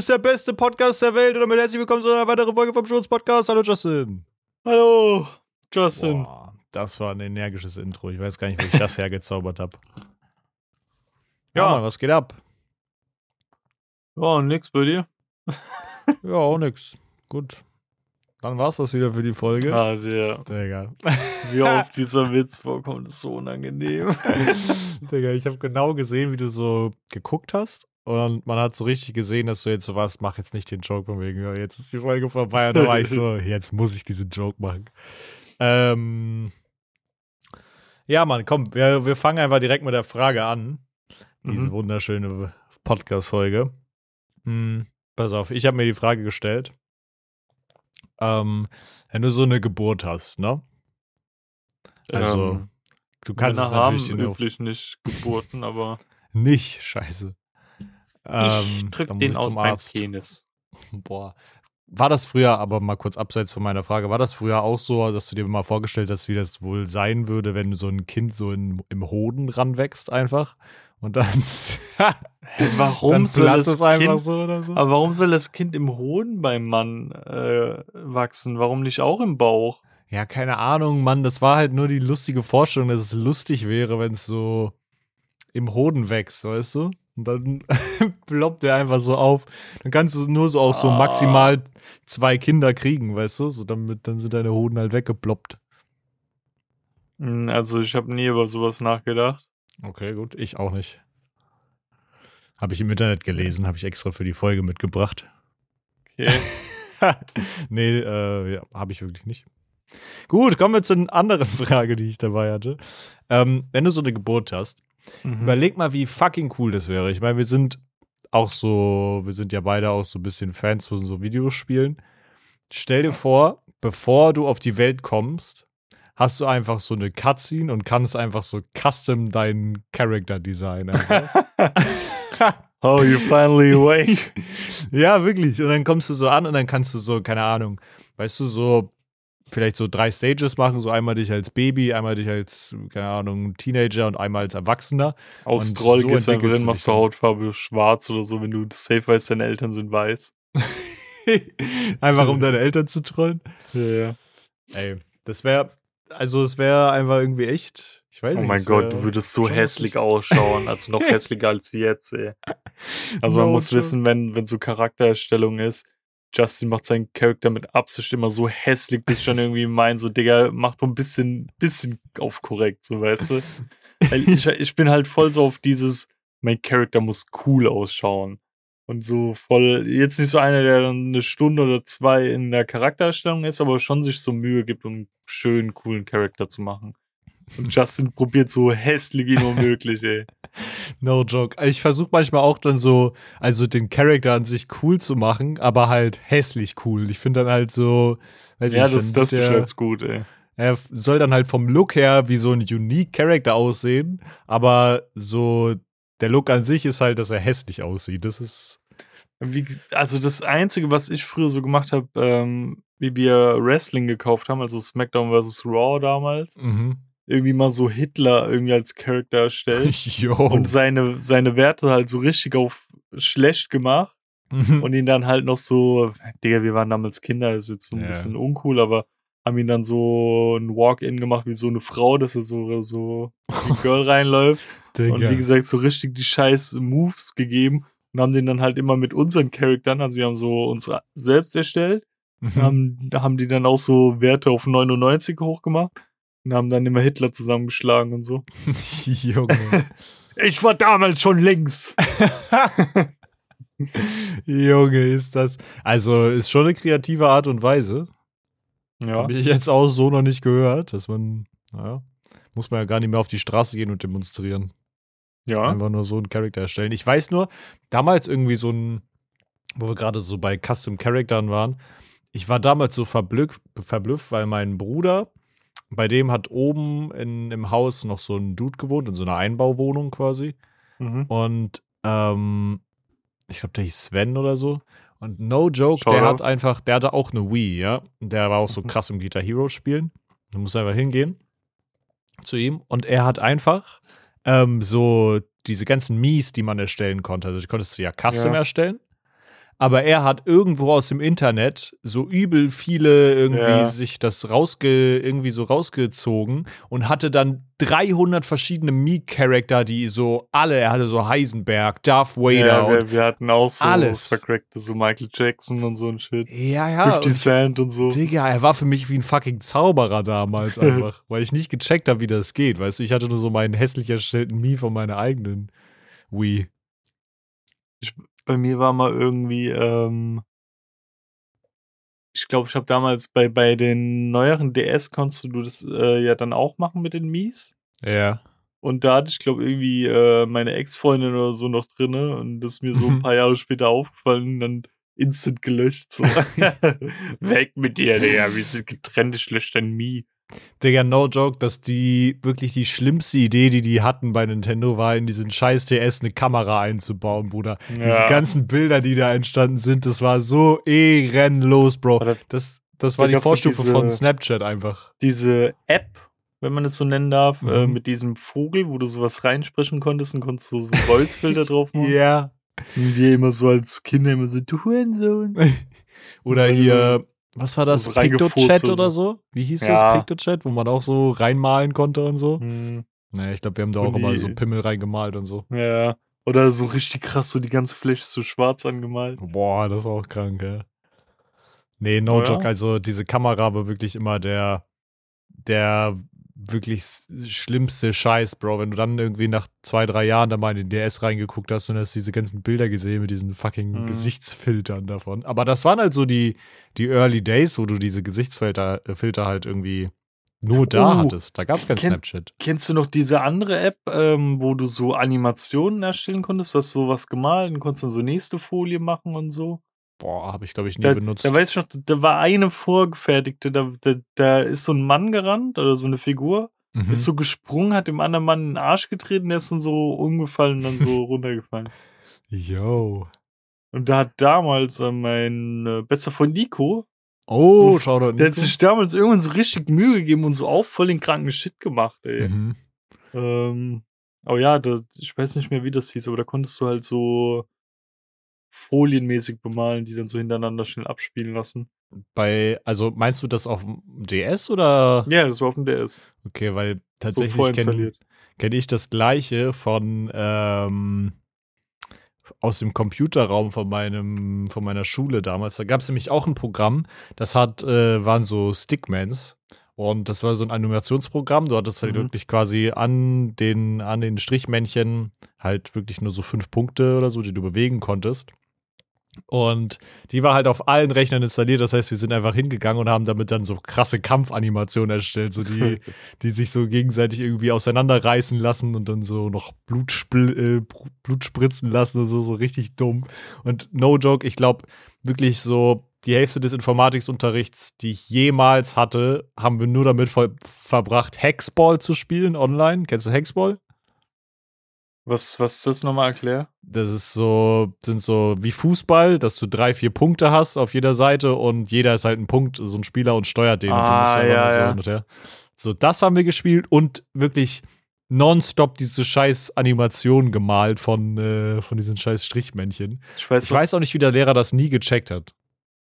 ist der beste Podcast der Welt und damit herzlich willkommen zu einer weiteren Folge vom Schurz Podcast. Hallo Justin. Hallo Justin. Boah, das war ein energisches Intro. Ich weiß gar nicht, wie ich das hergezaubert habe. Ja, Ja. Mann, was geht ab? Ja, nix bei dir. Ja, auch nix. Gut. Dann war's das wieder für die Folge. Ah, der, Digga. wie oft dieser Witz vorkommt, ist so unangenehm. Digga, ich habe genau gesehen, wie du so geguckt hast. Und man hat so richtig gesehen, dass du jetzt so warst, mach jetzt nicht den Joke von wegen, ja, jetzt ist die Folge vorbei. Und da war ich so, jetzt muss ich diesen Joke machen. Ähm, ja, Mann, komm, wir, wir fangen einfach direkt mit der Frage an. Diese Mhm. wunderschöne Podcast-Folge. Hm, pass auf, ich habe mir die Frage gestellt. Ähm, wenn du so eine Geburt hast, ne? Also, Ähm, du kannst es Männer haben natürlich nur üblich nicht Geburten, aber nicht, scheiße. Ähm, ich drück dann muss den aus meinem. Penis. Boah. War das früher, aber mal kurz abseits von meiner Frage, war das früher auch so, dass du dir mal vorgestellt hast, wie das wohl sein würde, wenn so ein Kind so in, im Hoden ranwächst einfach? Und dann, warum dann soll das es einfach kind, so oder so? Aber warum soll das Kind im Hoden beim Mann äh, wachsen? Warum nicht auch im Bauch? Ja, keine Ahnung, Mann, das war halt nur die lustige Vorstellung, dass es lustig wäre, wenn es so im Hoden wächst, weißt du? Und dann ploppt der einfach so auf. Dann kannst du nur so auch so Ah. maximal zwei Kinder kriegen, weißt du? So damit, dann sind deine Hoden halt weggeploppt. Hm, Also ich habe nie über sowas nachgedacht. Okay, gut, ich auch nicht. Habe ich im Internet gelesen, habe ich extra für die Folge mitgebracht. Okay. nee, äh, ja, habe ich wirklich nicht. Gut, kommen wir zu einer anderen Frage, die ich dabei hatte. Ähm, wenn du so eine Geburt hast, Mhm. Überleg mal, wie fucking cool das wäre. Ich meine, wir sind auch so, wir sind ja beide auch so ein bisschen Fans von so Videospielen. Stell dir vor, bevor du auf die Welt kommst, hast du einfach so eine Cutscene und kannst einfach so custom deinen Character designen. Oh, you finally awake. ja, wirklich. Und dann kommst du so an und dann kannst du so, keine Ahnung, weißt du, so vielleicht so drei Stages machen, so einmal dich als Baby, einmal dich als, keine Ahnung, Teenager und einmal als Erwachsener. Aus Troll so gehst hin, du machst du. Hautfarbe schwarz oder so, wenn du safe weißt, deine Eltern sind weiß. einfach um deine Eltern zu trollen. Ja, ja. Ey, das wäre, also es wäre einfach irgendwie echt, ich weiß Oh nicht. mein es Gott, du würdest so hässlich ausschauen, also noch hässlicher als jetzt, ey. Also man No muss joke. wissen, wenn, wenn so Charaktererstellung ist, Justin macht seinen Charakter mit Absicht immer so hässlich, bis ich schon irgendwie mein, so, Digga, mach doch ein bisschen, bisschen auf korrekt, so, weißt du? Weil ich, ich bin halt voll so auf dieses, mein Charakter muss cool ausschauen. Und so voll, jetzt nicht so einer, der dann eine Stunde oder zwei in der Charaktererstellung ist, aber schon sich so Mühe gibt, um einen schönen, coolen Charakter zu machen. Und Justin probiert so hässlich wie nur möglich, ey. No joke. Ich versuche manchmal auch dann so, also den Charakter an sich cool zu machen, aber halt hässlich cool. Ich finde dann halt so, weiß Ja, ich, das, der- beschreibt's gut, ey. Er soll dann halt vom Look her wie so ein unique Character aussehen, aber so der Look an sich ist halt, dass er hässlich aussieht. Das ist Wie, also das Einzige, was ich früher so gemacht habe, ähm, wie wir Wrestling gekauft haben, also SmackDown vs. Raw damals, mhm. Irgendwie mal so Hitler irgendwie als Charakter erstellt Yo. und seine, seine Werte halt so richtig auf schlecht gemacht Mhm. und ihn dann halt noch so, Digga, wir waren damals Kinder, das ist jetzt so ein Ja. bisschen uncool, aber haben ihn dann so ein Walk-In gemacht wie so eine Frau, dass er so, so ein Girl reinläuft. Und wie gesagt, so richtig die scheiß Moves gegeben und haben den dann halt immer mit unseren Charaktern, also wir haben so uns selbst erstellt, Mhm. haben, haben die dann auch so Werte auf 99 hochgemacht und haben dann immer Hitler zusammengeschlagen und so. Junge. Ich war damals schon links. Junge, ist das. Also, ist schon eine kreative Art und Weise. Ja. Habe ich jetzt auch so noch nicht gehört, dass man, naja, muss man ja gar nicht mehr auf die Straße gehen und demonstrieren. Ja. Einfach nur so einen Charakter erstellen. Ich weiß nur, damals irgendwie so ein, wo wir gerade so bei Custom Charaktern waren, ich war damals so verblüfft, verblüfft, weil mein Bruder, bei dem hat oben in, im Haus noch so ein Dude gewohnt, in so einer Einbauwohnung quasi. Mhm. Und ähm, ich glaube, der hieß Sven oder so. Und no joke, Shoutout. der hat einfach, der hatte auch eine Wii, ja. Und der war auch so Mhm. krass im Guitar Hero spielen. Du musst einfach hingehen zu ihm. Und er hat einfach ähm, so diese ganzen Mies, die man erstellen konnte. Also, die konntest du ja custom Ja. erstellen. Aber er hat irgendwo aus dem Internet so übel viele irgendwie Ja. sich das rausge irgendwie so rausgezogen und hatte dann 300 verschiedene Mii-Charakter, die so alle, er hatte so Heisenberg, Darth Vader Ja, wir, wir hatten auch so alles. vercrackte, so Michael Jackson und so ein Shit. ja, ja, 50 und Cent und so. Digga, er war für mich wie ein fucking Zauberer damals einfach, weil ich nicht gecheckt habe, wie das geht. Weißt du, ich hatte nur so meinen hässlich erstellten Mii von meiner eigenen Wii. Bei mir war mal irgendwie, ähm, ich glaube, ich habe damals bei, bei den neueren DS konntest du das äh, ja dann auch machen mit den Mies. Ja. Und da hatte ich, glaube irgendwie äh, meine Ex-Freundin oder so noch drinne und das ist mir so ein Mhm. paar Jahre später aufgefallen und dann instant gelöscht. So. Weg mit dir, Digga. Wir sind getrennt, ich lösche dein Mii. Digga, no joke, dass die wirklich die schlimmste Idee, die die hatten bei Nintendo, war, in diesen scheiß DS eine Kamera einzubauen, Bruder. Diese Ja. ganzen Bilder, die da entstanden sind, das war so ehrenlos, Bro. Das, das da war die Vorstufe diese- von Snapchat einfach. Diese App, wenn man es so nennen darf, äh, Mhm. mit diesem Vogel, wo du sowas reinsprechen konntest und konntest so, so Voice-Filter drauf machen. Ja. Und wir immer so als Kinder immer so, du Hurensohn. Oder hier, was war das? PictoChat oder so? Wie hieß Ja. das? PictoChat, wo man auch so reinmalen konnte und so? Hm, Naja, ich glaube, wir haben da auch immer so Pimmel reingemalt und so. ja. Oder so richtig krass, so die ganze Fläche so schwarz angemalt. Boah, das war auch krank, ja. Nee, no Oh ja? joke. Also, diese Kamera war wirklich immer der, der wirklich schlimmste Scheiß, Bro. Wenn du dann irgendwie nach zwei, drei Jahren da mal in den DS reingeguckt hast und hast diese ganzen Bilder gesehen mit diesen fucking Mhm. Gesichtsfiltern davon. Aber das waren halt so die, die Early Days, wo du diese Gesichtsfilter äh, Filter halt irgendwie nur da Oh, hattest. Da gab es kein kenn- Snapchat. Kennst du noch diese andere App, ähm, wo du so Animationen erstellen konntest? Du hast sowas gemalt und konntest dann so nächste Folie machen und so? Boah, habe ich, glaube ich, nie Da, benutzt. da weiß ich noch, da war eine vorgefertigte, da, da, da ist so ein Mann gerannt oder so eine Figur, Mhm. ist so gesprungen, hat dem anderen Mann in den Arsch getreten, der ist dann so umgefallen und dann so runtergefallen. Yo. Und da hat damals äh, mein äh, bester Freund Nico, Oh, So, schau da der hat sich damals irgendwann so richtig Mühe gegeben und so auch voll den kranken Shit gemacht, ey. Mhm. Ähm, aber ja, da, ich weiß nicht mehr, wie das hieß, aber da konntest du halt so folienmäßig bemalen, die dann so hintereinander schnell abspielen lassen. Bei, also meinst du das auf dem DS oder? Ja, das war auf dem DS. Okay, weil So tatsächlich kenne vorinstalliert. kenn ich das gleiche von ähm, aus dem Computerraum von meinem von meiner Schule damals. Da gab es nämlich auch ein Programm, das hat äh, waren so Stickmans und das war so ein Animationsprogramm. Du hattest halt Mhm. wirklich quasi an den an den Strichmännchen halt wirklich nur so fünf Punkte oder so, die du bewegen konntest. Und die war halt auf allen Rechnern installiert. Das heißt, wir sind einfach hingegangen und haben damit dann so krasse Kampfanimationen erstellt, so die, die sich so gegenseitig irgendwie auseinanderreißen lassen und dann so noch Blut, äh, Blut spritzen lassen und so, so richtig dumm. Und no joke, ich glaube wirklich so die Hälfte des Informatiksunterrichts, die ich jemals hatte, haben wir nur damit ver verbracht, Hexball zu spielen online. Kennst du Hexball? Was, was ist das nochmal erklär? Das ist so, sind so wie Fußball, dass du drei, vier Punkte hast auf jeder Seite und jeder ist halt ein Punkt, so ein Spieler und steuert den. und Ah, einfach ja, nur so, ja. und so, das haben wir gespielt und wirklich nonstop diese scheiß Animationen gemalt von, äh, von diesen scheiß Strichmännchen. Ich weiß, Ich weiß auch nicht, wie der Lehrer das nie gecheckt hat.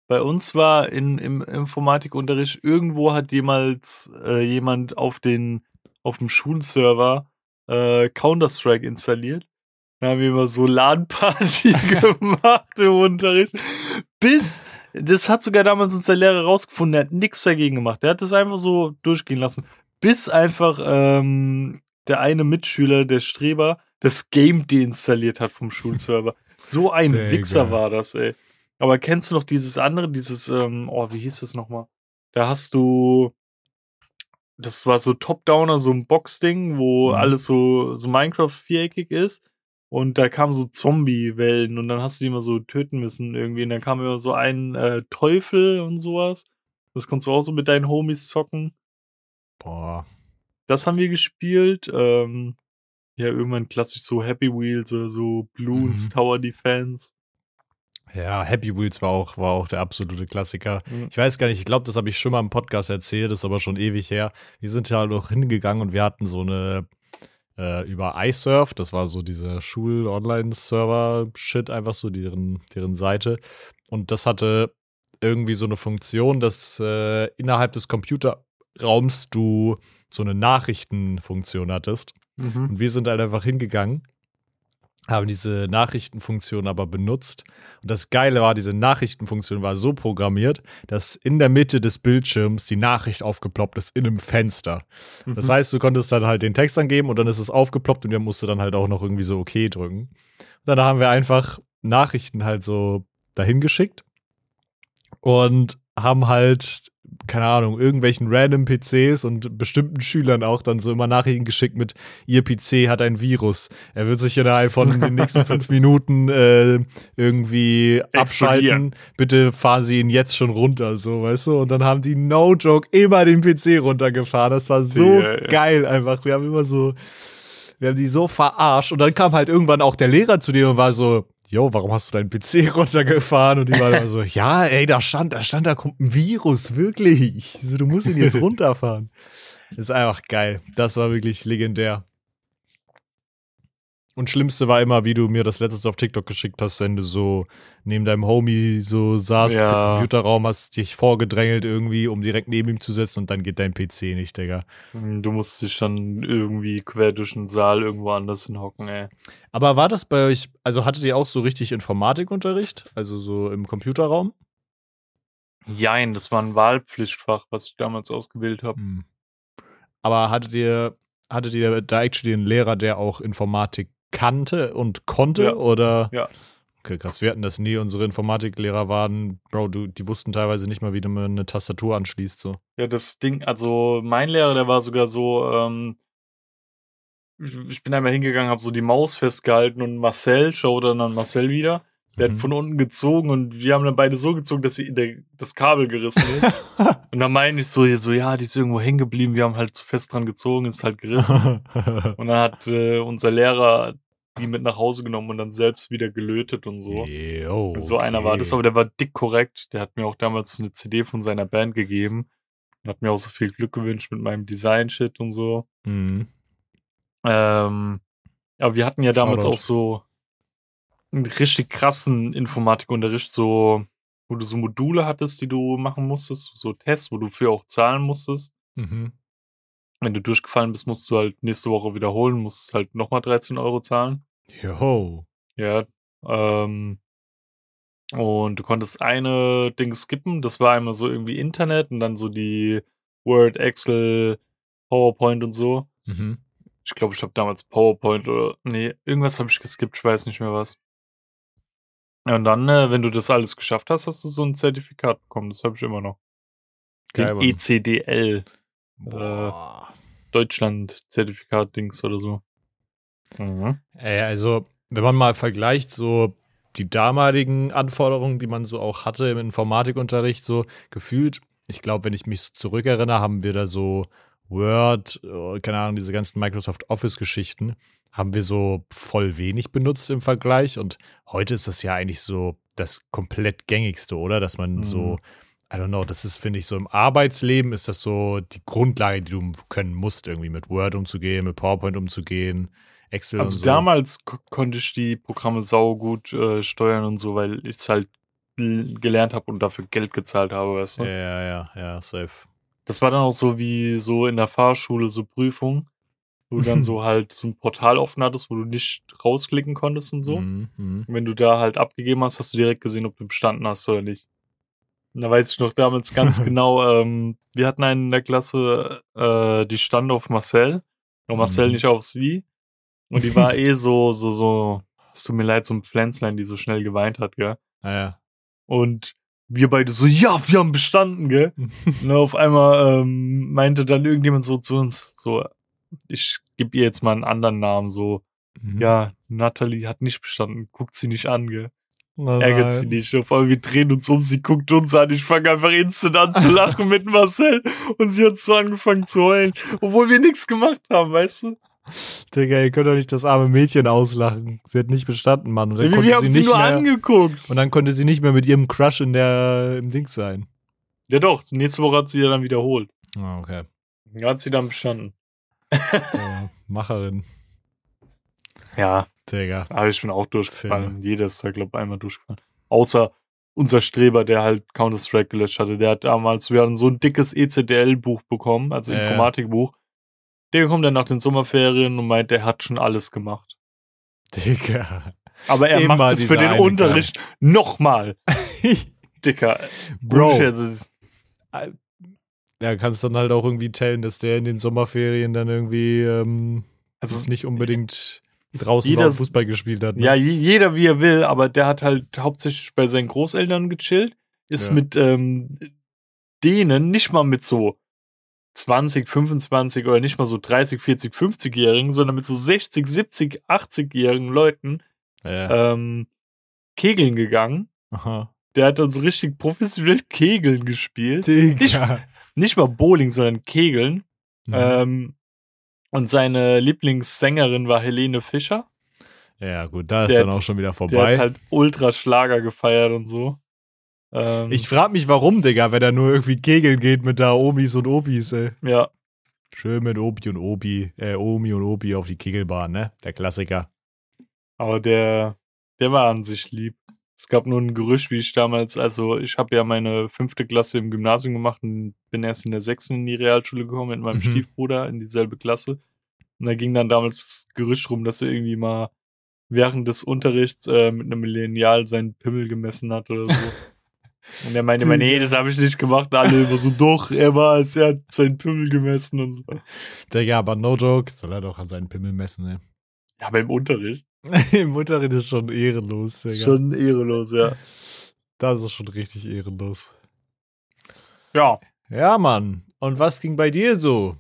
Bei uns war in, im Informatikunterricht, irgendwo hat jemals äh, jemand auf den, auf dem Schulserver äh, Counter-Strike installiert. Dann haben wir immer so LAN-Party gemacht im Unterricht. Bis, das hat sogar damals unser Lehrer rausgefunden, der hat nichts dagegen gemacht. Der hat das einfach so durchgehen lassen. Bis einfach ähm, der eine Mitschüler, der Streber, das Game deinstalliert hat vom Schulserver. So ein Digga. Wichser war das, ey. Aber kennst du noch dieses andere, dieses, ähm, oh, wie hieß das nochmal? Da hast du, das war so Top-Downer, so ein Box-Ding, wo Mhm. alles so, so Minecraft-viereckig ist. Und da kamen so Zombie-Wellen und dann hast du die immer so töten müssen irgendwie. Und dann kam immer so ein äh, Teufel und sowas. Das konntest du auch so mit deinen Homies zocken. Boah. Das haben wir gespielt. Ähm, ja, irgendwann klassisch so Happy Wheels oder so Bloons Mhm. Tower Defense. Ja, Happy Wheels war auch, war auch der absolute Klassiker. Mhm. Ich weiß gar nicht, ich glaube, das habe ich schon mal im Podcast erzählt, ist aber schon ewig her. Wir sind ja noch hingegangen und wir hatten so eine, äh, über iSurf, das war so dieser Schul-Online-Server-Shit, einfach so deren, deren Seite. Und das hatte irgendwie so eine Funktion, dass äh, innerhalb des Computerraums du so eine Nachrichtenfunktion hattest. Mhm. Und wir sind halt einfach hingegangen, haben diese Nachrichtenfunktion aber benutzt. Und das Geile war, diese Nachrichtenfunktion war so programmiert, dass in der Mitte des Bildschirms die Nachricht aufgeploppt ist in einem Fenster. Das Mhm. heißt, du konntest dann halt den Text angeben und dann ist es aufgeploppt und wir mussten dann halt auch noch irgendwie so OK drücken. Und dann haben wir einfach Nachrichten halt so dahin geschickt und haben halt, keine Ahnung, irgendwelchen random PCs und bestimmten Schülern auch dann so immer Nachrichten geschickt mit, ihr PC hat ein Virus. Er wird sich innerhalb von den nächsten fünf Minuten äh, irgendwie abschalten. Bitte fahren Sie ihn jetzt schon runter, so, weißt du? Und dann haben die no joke immer den PC runtergefahren. Das war so Ja, ja. geil einfach. Wir haben immer so, wir haben die so verarscht. Und dann kam halt irgendwann auch der Lehrer zu dir und war so, Jo, warum hast du deinen PC runtergefahren? Und die war so, ja, ey, da stand, da stand, da kommt ein Virus, wirklich. So, du musst ihn jetzt runterfahren. Das ist einfach geil. Das war wirklich legendär. Und Schlimmste war immer, wie du mir das letztes auf TikTok geschickt hast, wenn du so neben deinem Homie so saßt, Ja. im Computerraum, hast dich vorgedrängelt irgendwie, um direkt neben ihm zu sitzen und dann geht dein PC nicht, Digga. Du musst dich dann irgendwie quer durch den Saal irgendwo anders hinhocken, ey. Aber war das bei euch, also hattet ihr auch so richtig Informatikunterricht? Also so im Computerraum? Jein, das war ein Wahlpflichtfach, was ich damals ausgewählt habe. Hm. Aber hattet ihr, hattet ihr da actually einen Lehrer, der auch Informatik kannte und konnte? Ja. Oder? Ja. Okay, krass. Wir hatten das nie. Unsere Informatiklehrer waren, Bro, du, die wussten teilweise nicht mal, wie man eine Tastatur anschließt. So. Ja, das Ding, also mein Lehrer, der war sogar so, ähm, ich, ich bin einmal hingegangen, habe so die Maus festgehalten und Marcel, schau dann an Marcel wieder. Der Mhm. hat von unten gezogen und wir haben dann beide so gezogen, dass sie in der, das Kabel gerissen ist. und dann meine ich so, hier so, ja, die ist irgendwo hängen geblieben, wir haben halt zu fest dran gezogen, ist halt gerissen. und dann hat äh, unser Lehrer die mit nach Hause genommen und dann selbst wieder gelötet und so. Jo, So einer war das, okay. aber der war dick korrekt. Der hat mir auch damals eine CD von seiner Band gegeben und hat mir auch so viel Glück gewünscht mit meinem Design-Shit und so. Mhm. Ähm, aber wir hatten ja damals Shoutout. auch so einen richtig krassen Informatikunterricht, so, wo du so Module hattest, die du machen musstest, so Tests, wo du für auch zahlen musstest. Mhm. Wenn du durchgefallen bist, musst du halt nächste Woche wiederholen, musst halt nochmal 13 Euro zahlen. Jo. Ja, ähm, und du konntest eine Ding skippen, das war einmal so irgendwie Internet und dann so die Word, Excel, PowerPoint und so. Mhm. Ich glaube, ich habe damals PowerPoint oder nee, irgendwas habe ich geskippt, ich weiß nicht mehr was. Ja, und dann, äh, wenn du das alles geschafft hast, hast du so ein Zertifikat bekommen. Das habe ich immer noch. Geil, Den. ECDL, Boah. Deutschland-Zertifikat-Dings oder so. Mhm. Ey, also, wenn man mal vergleicht, so die damaligen Anforderungen, die man so auch hatte im Informatikunterricht, so gefühlt, ich glaube, wenn ich mich so zurückerinnere, haben wir da so Word, äh, keine Ahnung, diese ganzen Microsoft Office-Geschichten, haben wir so voll wenig benutzt im Vergleich. Und heute ist das ja eigentlich so das komplett gängigste, oder? Dass man Mhm. so, I don't know, das ist, finde ich, so im Arbeitsleben ist das so die Grundlage, die du können musst, irgendwie mit Word umzugehen, mit PowerPoint umzugehen, Excel Also so. damals ko- konnte ich die Programme saugut äh, steuern und so, weil ich es halt l- gelernt habe und dafür Geld gezahlt habe, weißt du? Ja, ja, ja, ja, safe. Das war dann auch so wie so in der Fahrschule so Prüfung, wo du dann so halt so ein Portal offen hattest, wo du nicht rausklicken konntest und so. Mhm, mhm. Und wenn du da halt abgegeben hast, hast du direkt gesehen, ob du bestanden hast oder nicht. Und da weiß ich noch damals ganz genau, ähm, wir hatten einen in der Klasse, äh, die stand auf Marcel, und Marcel Mhm. nicht auf sie. Und die war eh so, so, so, es tut mir leid, so ein Pflänzlein, die so schnell geweint hat, gell. Ah, ja. Und wir beide so, ja, wir haben bestanden, gell. Und auf einmal ähm, meinte dann irgendjemand so zu uns, so, ich gebe ihr jetzt mal einen anderen Namen, so, Mhm. ja, Natalie hat nicht bestanden, guckt sie nicht an, gell. Oh Ärgert sie nein. nicht. Auf einmal, wir drehen uns um, sie guckt uns an, ich fange einfach instant an zu lachen mit Marcel und sie hat so angefangen zu heulen, obwohl wir nichts gemacht haben, weißt du? Digga, ihr könnt doch nicht das arme Mädchen auslachen. Sie hat nicht bestanden, Mann. Und dann, Wir, wir haben sie sie nur mehr, angeguckt. und dann konnte sie nicht mehr mit ihrem Crush in der, im Ding sein. ja doch, nächste Woche hat sie ja dann wiederholt. Ah, okay. Da hat sie dann bestanden. Äh, Macherin. Ja, Digga. aber ich bin auch durchgefallen. Jeder ist da, glaube ich, einmal durchgefallen. Außer unser Streber, der halt Counter-Strike gelöscht hatte. Der hat damals, wir hatten so ein dickes ECDL-Buch bekommen, also Ja, ja. Informatikbuch. Der kommt dann nach den Sommerferien und meint, der hat schon alles gemacht. Digga. Aber er Immer macht es für den eine Unterricht nochmal. Dicker. Bro. Ist- Ja, kannst dann halt auch irgendwie tellen, dass der in den Sommerferien dann irgendwie ähm, Also, nicht unbedingt draußen jeder- Fußball gespielt hat. Ne? ja, je- jeder wie er will, aber der hat halt hauptsächlich bei seinen Großeltern gechillt, ist Ja. mit ähm, denen nicht mal mit so 20, 25 oder nicht mal so 30, 40, 50-Jährigen, sondern mit so 60, 70, 80-jährigen Leuten Ja. ähm, Kegeln gegangen. Aha. Der hat dann so richtig professionell Kegeln gespielt. Digga. Nicht mal Bowling, sondern Kegeln. Mhm. Ähm, und seine Lieblingssängerin war Helene Fischer. ja, gut, da ist der dann hat- auch schon wieder Der vorbei. hat halt Ultraschlager gefeiert und so. Ähm, ich frag mich, warum, Digga, wenn er nur irgendwie kegeln geht mit da Omis und Obis, ey. ja, Schön mit Obi und Obi, äh, Omi und Obi auf die Kegelbahn, ne? Der Klassiker. aber der, der war an sich lieb. Es gab nur ein Gerücht, wie ich damals, also ich habe ja meine fünfte Klasse im Gymnasium gemacht und bin erst in der sechsten in die Realschule gekommen mit meinem Mhm. Stiefbruder in dieselbe Klasse. Und da ging dann damals das Gerücht rum, dass er irgendwie mal während des Unterrichts äh, mit einem Lineal seinen Pimmel gemessen hat oder so. Und er meinte immer, nee, das habe ich nicht gemacht. Alle immer so, doch, er war es, er hat seinen Pimmel gemessen und so. Digga, aber no joke, soll er doch an seinen Pimmel messen, ne? Ja, aber im Unterricht. Im Unterricht ist schon ehrenlos, Digga. Schon ehrenlos, ja. Das ist schon richtig ehrenlos. Ja. Ja, Mann. Und was ging bei dir so?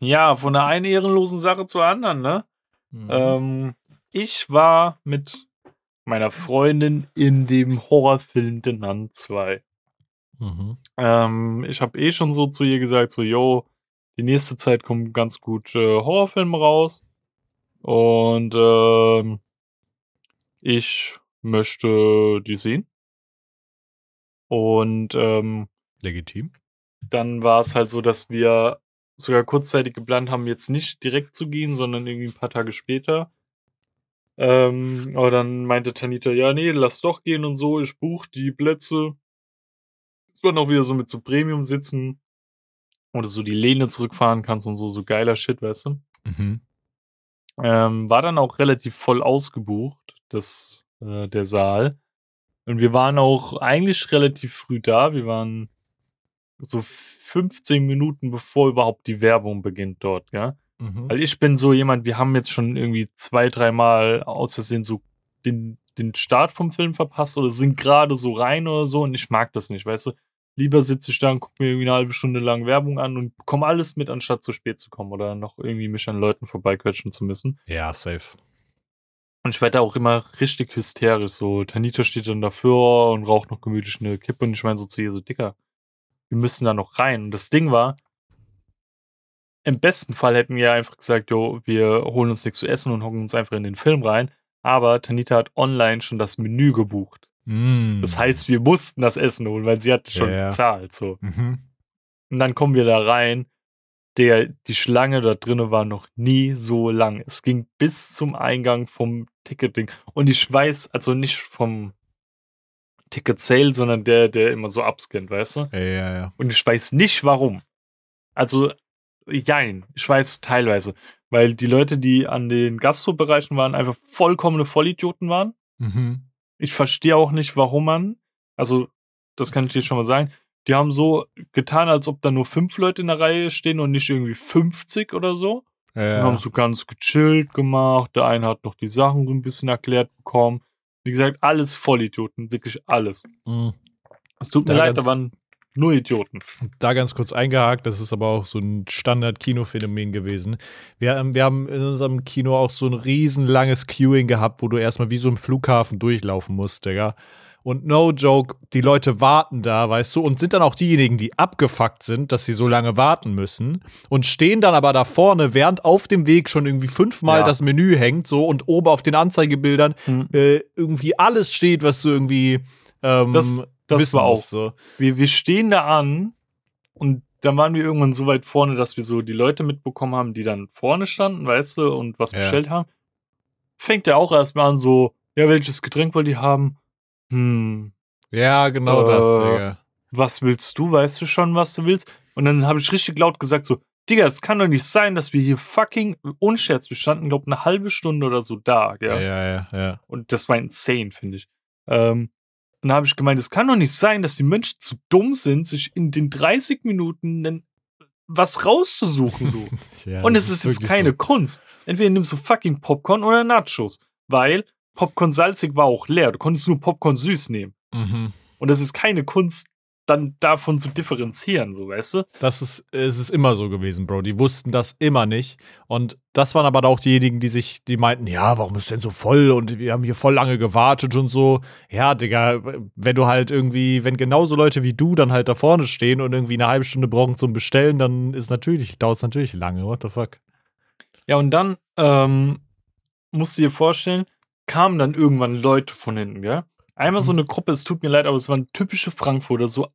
Ja, von der einen ehrenlosen Sache zur anderen, ne? Mhm. Ähm, ich war mit meiner Freundin in dem Horrorfilm The Nun 2. Mhm. Ähm, ich habe eh schon so zu ihr gesagt, so, yo, die nächste Zeit kommen ganz gut äh, Horrorfilme raus. Und ähm, ich möchte die sehen. Und ähm, Legitim. dann war es halt so, dass wir sogar kurzzeitig geplant haben, jetzt nicht direkt zu gehen, sondern irgendwie ein paar Tage später. Ähm, aber dann meinte Tanita, ja, nee, lass doch gehen und so, ich buche die Plätze. Jetzt wird auch wieder so mit so Premium sitzen. Oder so die Lehne zurückfahren kannst und so, so geiler Shit, weißt du. Mhm. Ähm, war dann auch relativ voll ausgebucht, das, äh, der Saal. Und wir waren auch eigentlich relativ früh da. Wir waren so 15 Minuten bevor überhaupt die Werbung beginnt dort, ja. Mhm. Weil ich bin so jemand, wir haben jetzt schon irgendwie zwei, dreimal aus Versehen so den, den Start vom Film verpasst oder sind gerade so rein oder so und ich mag das nicht, weißt du. Lieber sitze ich da und gucke mir irgendwie eine halbe Stunde lang Werbung an und bekomme alles mit, anstatt zu spät zu kommen oder noch irgendwie mich an Leuten vorbeiquetschen zu müssen. Ja, safe. Und ich werde da auch immer richtig hysterisch. So, Tanita steht dann dafür und raucht noch gemütlich eine Kippe und ich meine so zu ihr so, Dicker, wir müssen da noch rein. Und das Ding war, im besten Fall hätten wir einfach gesagt, jo, wir holen uns nichts zu essen und hocken uns einfach in den Film rein. Aber Tanita hat online schon das Menü gebucht. Mm. Das heißt, wir mussten das Essen holen, weil sie hat schon ja. gezahlt. So. Mhm. Und dann kommen wir da rein. Der, die Schlange da drinnen war noch nie so lang. Es ging bis zum Eingang vom Ticketing. Und ich weiß, also nicht vom Ticket Sale, sondern der, der immer so abscannt, weißt du? Ja, ja, ja. Und ich weiß nicht warum. Also, jein, ich weiß teilweise. Weil die Leute, die an den Gastrobereichen waren, einfach vollkommene Vollidioten waren. Mhm. Ich verstehe auch nicht, warum man, also das kann ich dir schon mal sagen, die haben so getan, als ob da nur fünf Leute in der Reihe stehen und nicht irgendwie 50 oder so. Ja, Und haben so ganz gechillt gemacht. Der eine hat noch die Sachen so ein bisschen erklärt bekommen. Wie gesagt, alles Vollidioten, wirklich alles. Mhm. Es tut mir Da leid, waren nur Idioten. Da ganz kurz eingehakt, das ist aber auch so ein Standard-Kinophänomen gewesen. Wir, ähm, wir haben in unserem Kino auch so ein riesenlanges Queuing gehabt, wo du erstmal wie so im Flughafen durchlaufen musst, Digga. Und no joke, die Leute warten da, weißt du, und sind dann auch diejenigen, die abgefuckt sind, dass sie so lange warten müssen und stehen dann aber da vorne, während auf dem Weg schon irgendwie fünfmal Ja. das Menü hängt, so und oben auf den Anzeigebildern Hm. äh, irgendwie alles steht, was du irgendwie ähm, Das- das wissen war auch so. Wir, wir stehen da an und dann waren wir irgendwann so weit vorne, dass wir so die Leute mitbekommen haben, die dann vorne standen, weißt du, und was Ja. bestellt haben. fängt er auch erstmal an so, ja, welches Getränk wollt ihr haben? Hm, Ja, genau das, Äh, Digga. was willst du? Weißt du schon, was du willst? Und dann habe ich richtig laut gesagt so, Digga, es kann doch nicht sein, dass wir hier fucking, unscherz, wir standen, glaube eine halbe Stunde oder so da, Ja, gell? ja, ja. ja. Und das war insane, finde ich. Ähm, und da habe ich gemeint, es kann doch nicht sein, dass die Menschen zu dumm sind, sich in den 30 Minuten was rauszusuchen so. ja Und das es ist jetzt wirklich keine So. Kunst. Entweder nimmst du fucking Popcorn oder Nachos. Weil Popcorn salzig war auch leer. Du konntest nur Popcorn süß nehmen. Mhm. Und es ist keine Kunst, dann davon zu differenzieren, so weißt du? Das ist, es ist immer so gewesen, Bro. Die wussten das immer nicht. Und das waren aber auch diejenigen, die sich, die meinten, ja, warum ist denn so voll? Und wir haben hier voll lange gewartet und so. Ja, Digga, wenn du halt irgendwie, wenn genauso Leute wie du dann halt da vorne stehen und irgendwie eine halbe Stunde brauchen zum Bestellen, dann ist natürlich, dauert es natürlich lange. What the fuck? Ja, und dann ähm, musst du dir vorstellen, kamen dann irgendwann Leute von hinten, gell? Einmal so Mhm. eine Gruppe, es tut mir leid, aber es waren typische Frankfurter, so,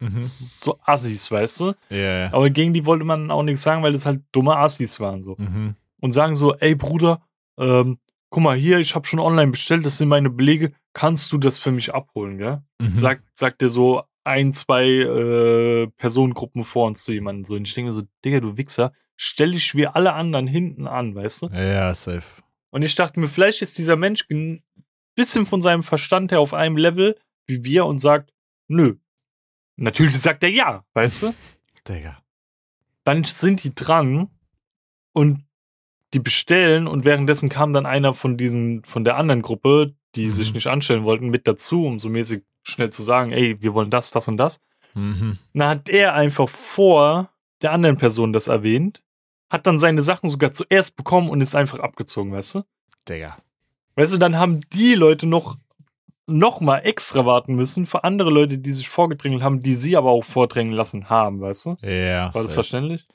Mhm. so Assis, weißt du? Ja, ja. Aber gegen die wollte man auch nichts sagen, weil das halt dumme Assis waren, so. Mhm. und sagen so, ey Bruder, ähm, guck mal hier, ich habe schon online bestellt, das sind meine Belege, kannst du das für mich abholen, gell? Mhm. Sagt, sagt der so ein, zwei äh, Personengruppen vor uns zu jemandem so. Und ich denke mir so, Digga, du Wichser, stell dich wie alle anderen hinten an, weißt du? Ja, safe. Und ich dachte mir, vielleicht ist dieser Mensch ein bisschen von seinem Verstand her auf einem Level wie wir und sagt, nö. Natürlich sagt er ja, weißt du? Digga. dann sind die dran und die bestellen und währenddessen kam dann einer von diesen, von der anderen Gruppe, die Mhm. sich nicht anstellen wollten, mit dazu, um so mäßig schnell zu sagen, ey, wir wollen das, das und das. Mhm. Dann hat er einfach vor der anderen Person das erwähnt, hat dann seine Sachen sogar zuerst bekommen und ist einfach abgezogen, weißt du? Digga. Weißt du, dann haben die Leute noch, noch mal extra warten müssen für andere Leute, die sich vorgedrängelt haben, die sie aber auch vordrängen lassen haben, weißt du? Ja. War das safe. verständlich?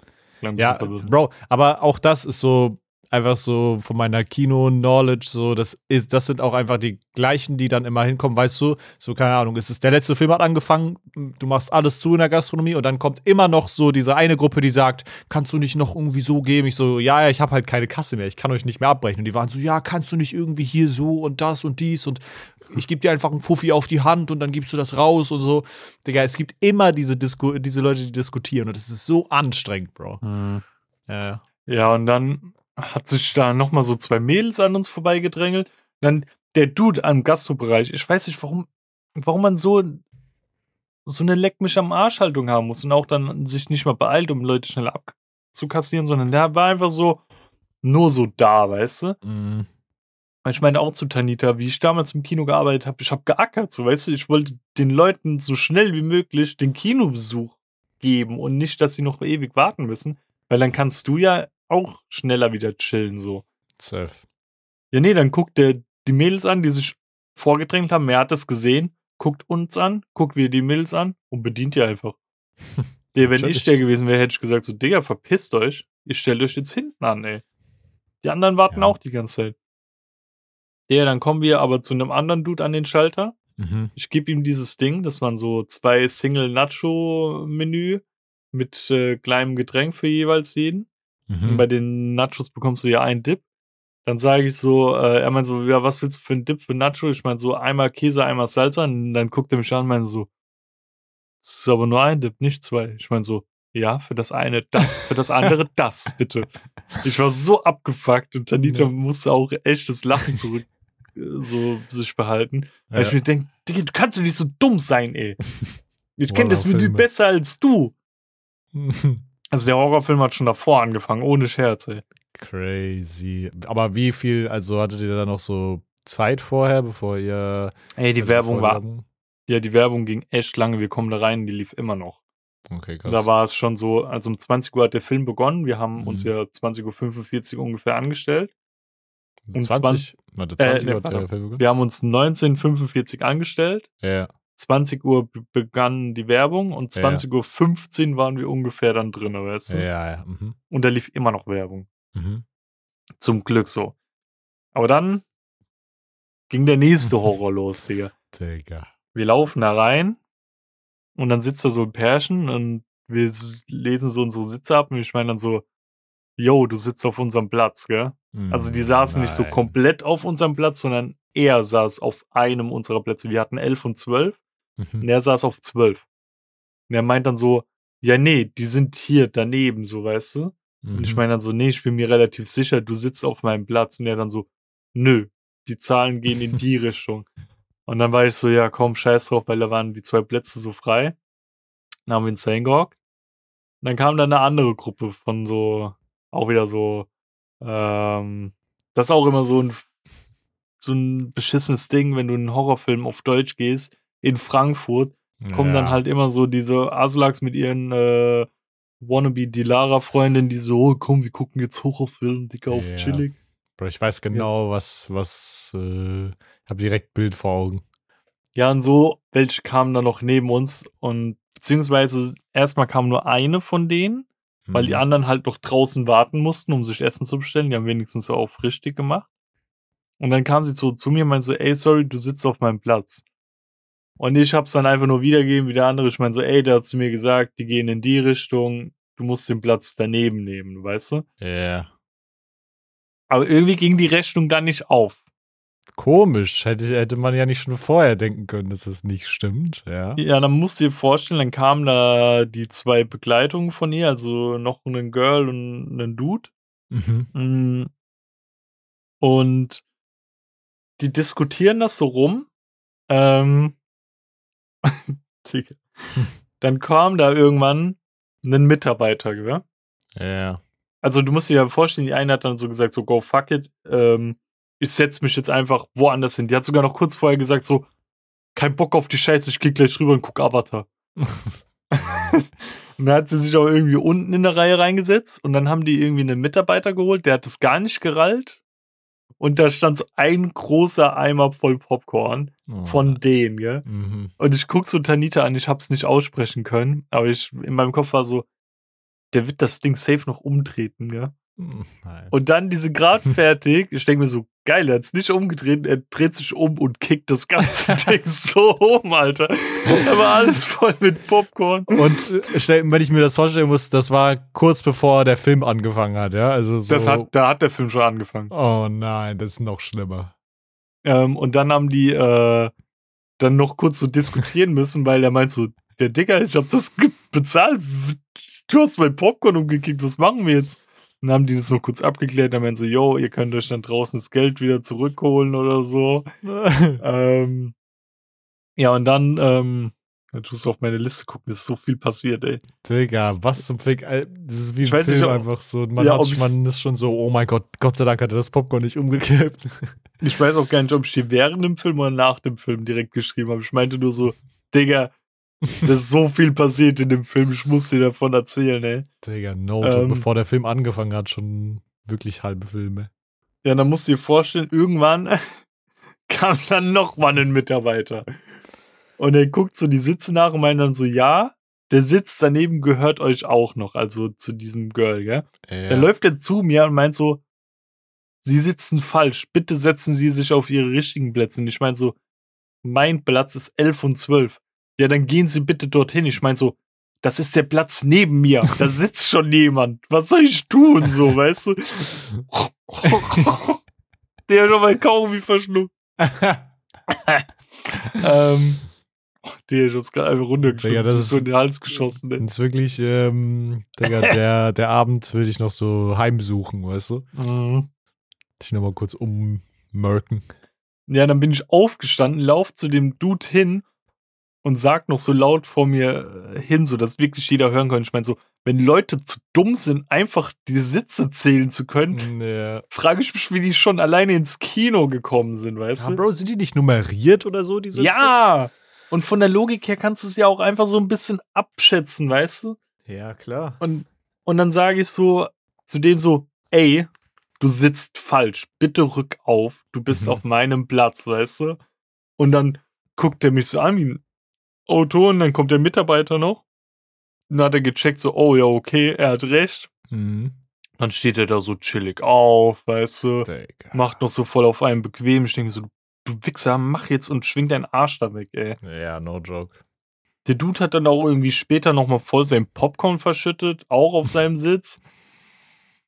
Ja. Bro, aber auch das ist so einfach so von meiner Kino-Knowledge, so, das ist, das sind auch einfach die gleichen, die dann immer hinkommen, weißt du, so, keine Ahnung, es ist der letzte Film hat angefangen, du machst alles zu in der Gastronomie und dann kommt immer noch so diese eine Gruppe, die sagt, kannst du nicht noch irgendwie so geben? Ich so, ja, ja, ich habe halt keine Kasse mehr, ich kann euch nicht mehr abbrechen. Und die waren so, ja, kannst du nicht irgendwie hier so und das und dies und ich gebe dir einfach einen Fuffi auf die Hand und dann gibst du das raus und so. Digga, es gibt immer diese, Disku diese Leute, die diskutieren und das ist so anstrengend, Bro. Mhm. Ja, ja. Ja, und dann hat sich da nochmal so zwei Mädels an uns vorbeigedrängelt. Dann der Dude am Gastrobereich. Ich weiß nicht, warum, warum man so, so eine Leck mich am Arsch Haltung haben muss und auch dann sich nicht mal beeilt, um Leute schneller abzukassieren, sondern der war einfach so nur so da, weißt du? Mhm. Ich meine auch zu Tanita, wie ich damals im Kino gearbeitet habe, ich habe geackert, so weißt du, ich wollte den Leuten so schnell wie möglich den Kinobesuch geben und nicht, dass sie noch ewig warten müssen, weil dann kannst du ja auch schneller wieder chillen, so. Safe. Ja, nee, dann guckt der die Mädels an, die sich vorgedrängt haben, er hat das gesehen, guckt uns an, guckt wir die Mädels an und bedient die einfach. Der, wenn ich der gewesen wäre, hätte ich gesagt, so, Digga, verpisst euch, ihr stellt euch jetzt hinten an, ey. Die anderen warten Ja. auch die ganze Zeit. Der, dann kommen wir aber zu einem anderen Dude an den Schalter. Mhm. Ich gebe ihm dieses Ding, das waren so zwei Single Nacho Menü mit äh, kleinem Getränk für jeweils jeden. Mhm. bei den Nachos bekommst du ja einen Dip. Dann sage ich so, äh, er meint so, ja, was willst du für einen Dip für Nacho? Ich meine so, einmal Käse, einmal Salsa. Und dann guckt er mich an und meint so, das ist aber nur ein Dip, nicht zwei. Ich meine so, ja, für das eine das, für das andere das, bitte. Ich war so abgefuckt und Tanita Ja. musste auch echtes Lachen zurück äh, so sich behalten. Weil ich Ja. mir denke, Digga, du kannst doch nicht so dumm sein, ey. Ich kenne das. Menü besser als du. Also der Horrorfilm hat schon davor angefangen, ohne Scherz, ey. Crazy. Aber wie viel, also hattet ihr da noch so Zeit vorher, bevor ihr. Ey, die also Werbung war, ja, die Werbung ging echt lange. Wir kommen da rein, die lief immer noch. Okay, krass. Da war es schon so, also um 20 Uhr hat der Film begonnen. Wir haben Mhm. uns ja 20.45 Uhr ungefähr angestellt. um 20? Warte, 20 äh, Uhr hat der Film begonnen? Wir haben uns 19.45 Uhr angestellt. Ja. 20 Uhr be- begann die Werbung und Ja. 20.15 Uhr waren wir ungefähr dann drin, weißt du? Ja, ja. Mhm. Und da lief immer noch Werbung. Mhm. Zum Glück so. Aber dann ging der nächste Horror los, Digga. Digga. wir laufen da rein und dann sitzt da so ein Pärchen und wir lesen so unsere Sitze ab und ich meine dann so, yo, du sitzt auf unserem Platz, gell? Also die saßen nicht so Nein. komplett auf unserem Platz, sondern er saß auf einem unserer Plätze. Wir hatten elf und zwölf und Mhm. er saß auf zwölf. Und er meint dann so, ja, nee, die sind hier daneben, so, weißt du? Und ich Mhm. meine dann so, nee, ich bin mir relativ sicher, du sitzt auf meinem Platz. Und er dann so, nö, die Zahlen gehen in die Richtung. Und dann war ich so, ja, komm, scheiß drauf, weil da waren die zwei Plätze so frei. Dann haben wir uns hingehockt. Und dann kam dann eine andere Gruppe von so, auch wieder so, ähm, das ist auch immer so ein, so ein beschissenes Ding, wenn du in einen Horrorfilm auf Deutsch gehst, in Frankfurt, kommen dann Ja. halt immer so diese Aslaks mit ihren äh, wannabe Dilara-Freundinnen, die so, oh, komm, wir gucken jetzt Horrorfilm, Dicker, auf Ja. chillig. Bro, ich weiß genau, was, was, äh, ich habe direkt Bild vor Augen. Ja, und so, welche kamen dann noch neben uns und beziehungsweise erstmal kam nur eine von denen, weil die Mhm. anderen halt noch draußen warten mussten, um sich Essen zu bestellen. Die haben wenigstens so auf richtig gemacht. Und dann kam sie so zu mir und meinte so, ey, sorry, du sitzt auf meinem Platz. Und ich hab's dann einfach nur wiedergegeben wie der andere. Ich meine so, ey, der hat zu mir gesagt, die gehen in die Richtung, du musst den Platz daneben nehmen, weißt du? Ja. Aber irgendwie ging die Rechnung dann nicht auf. Komisch. Hätte, hätte man ja nicht schon vorher denken können, dass es nicht stimmt. Ja. Ja, dann musst du dir vorstellen, dann kamen da die zwei Begleitungen von ihr, also noch ein Girl und ein Dude. Mhm. Mm. Und die diskutieren das so rum. Ähm. dann kam da irgendwann ein Mitarbeiter, gell? Ja. Also du musst dir ja vorstellen, die eine hat dann so gesagt, so go fuck it, ähm, ich setz mich jetzt einfach woanders hin. Die hat sogar noch kurz vorher gesagt, so, kein Bock auf die Scheiße, ich geh gleich rüber und guck Avatar. und dann hat sie sich auch irgendwie unten in der Reihe reingesetzt und dann haben die irgendwie einen Mitarbeiter geholt, der hat das gar nicht gerallt. Und da stand so ein großer Eimer voll Popcorn Oh. von denen, gell? Mhm. Und ich guck so Tanita an, ich hab's nicht aussprechen können, aber ich, in meinem Kopf war so, der wird das Ding safe noch umtreten, gell? Nein. Und dann diese Grad fertig. Ich denke mir so, geil, er hat's nicht umgedreht, er dreht sich um und kickt das ganze Ding so um, Alter. Da war alles voll mit Popcorn. Und äh, wenn ich mir das vorstellen muss, das war kurz bevor der Film angefangen hat, ja? Also so. Das hat, da hat der Film schon angefangen. oh nein, das ist noch schlimmer. Ähm, und dann haben die äh, dann noch kurz so diskutieren müssen, weil er meint so, der Dicker, ich hab das bezahlt. Du hast mein Popcorn umgekickt, was machen wir jetzt? Dann haben die das noch kurz abgeklärt, dann meinen so, yo, ihr könnt euch dann draußen das Geld wieder zurückholen oder so. Ähm, ja, und dann, ähm, dann tust du auf meine Liste gucken, es ist so viel passiert, ey. Digga, was zum Fick. Das ist wie Ich ein weiß nicht, Film ob- einfach so. Man, Ja, hat, man ist schon so, oh mein Gott, Gott sei Dank hat er das Popcorn nicht umgekippt. Ich weiß auch gar nicht, ob ich dir während dem Film oder nach dem Film direkt geschrieben habe. Ich meinte nur so, Digga, da ist so viel passiert in dem Film, ich muss dir davon erzählen, ey. Digga, no. Ähm. Bevor der Film angefangen hat, schon wirklich halbe Filme. Ja, dann musst du dir vorstellen, irgendwann kam dann noch mal ein Mitarbeiter. Und er guckt so die Sitze nach und meint dann so, ja, der Sitz daneben gehört euch auch noch, also zu diesem Girl, gell? Ja. Dann läuft er zu mir und meint so, Sie sitzen falsch, bitte setzen Sie sich auf Ihre richtigen Plätze. Und ich meine so, mein Platz ist 11 und 12. Ja, dann gehen Sie bitte dorthin. Ich meine so, das ist der Platz neben mir. Da sitzt schon jemand. Was soll ich tun, so, weißt du? Der hat doch mal Kaugummi verschluckt. ähm, oh, der, ich hab's gerade einfach runtergeschossen. Digga, das ist- so in den Hals geschossen. Ey. Das ist wirklich, ähm, Digga, der, der Abend würde ich noch so heimsuchen, weißt du? Mhm. Ich nochmal kurz ummerken. Ja, dann bin ich aufgestanden, lauf zu dem Dude hin und sag noch so laut vor mir äh, hin, so dass wirklich jeder hören kann. Ich meine so, wenn Leute zu dumm sind, einfach die Sitze zählen zu können, Ja. frage ich mich, wie die schon alleine ins Kino gekommen sind, weißt ja, du? Bro, sind die nicht nummeriert oder so, die Sitze? Ja! Und von der Logik her kannst du es ja auch einfach so ein bisschen abschätzen, weißt du? Ja, klar. Und, und dann sage ich so zu dem so, ey, du sitzt falsch, bitte rück auf, du bist Mhm. auf meinem Platz, weißt du? Und dann guckt er mich so an wie ein Auto und dann kommt der Mitarbeiter noch. Dann hat er gecheckt, so, oh ja, okay, er hat recht. Mhm. Dann steht er da so chillig auf, weißt du, Digga. macht noch so voll auf einen bequem. Ich denke so, du Wichser, mach jetzt und schwing deinen Arsch da weg, ey. Ja, no joke. Der Dude hat dann auch irgendwie später nochmal voll sein Popcorn verschüttet, auch auf seinem Sitz.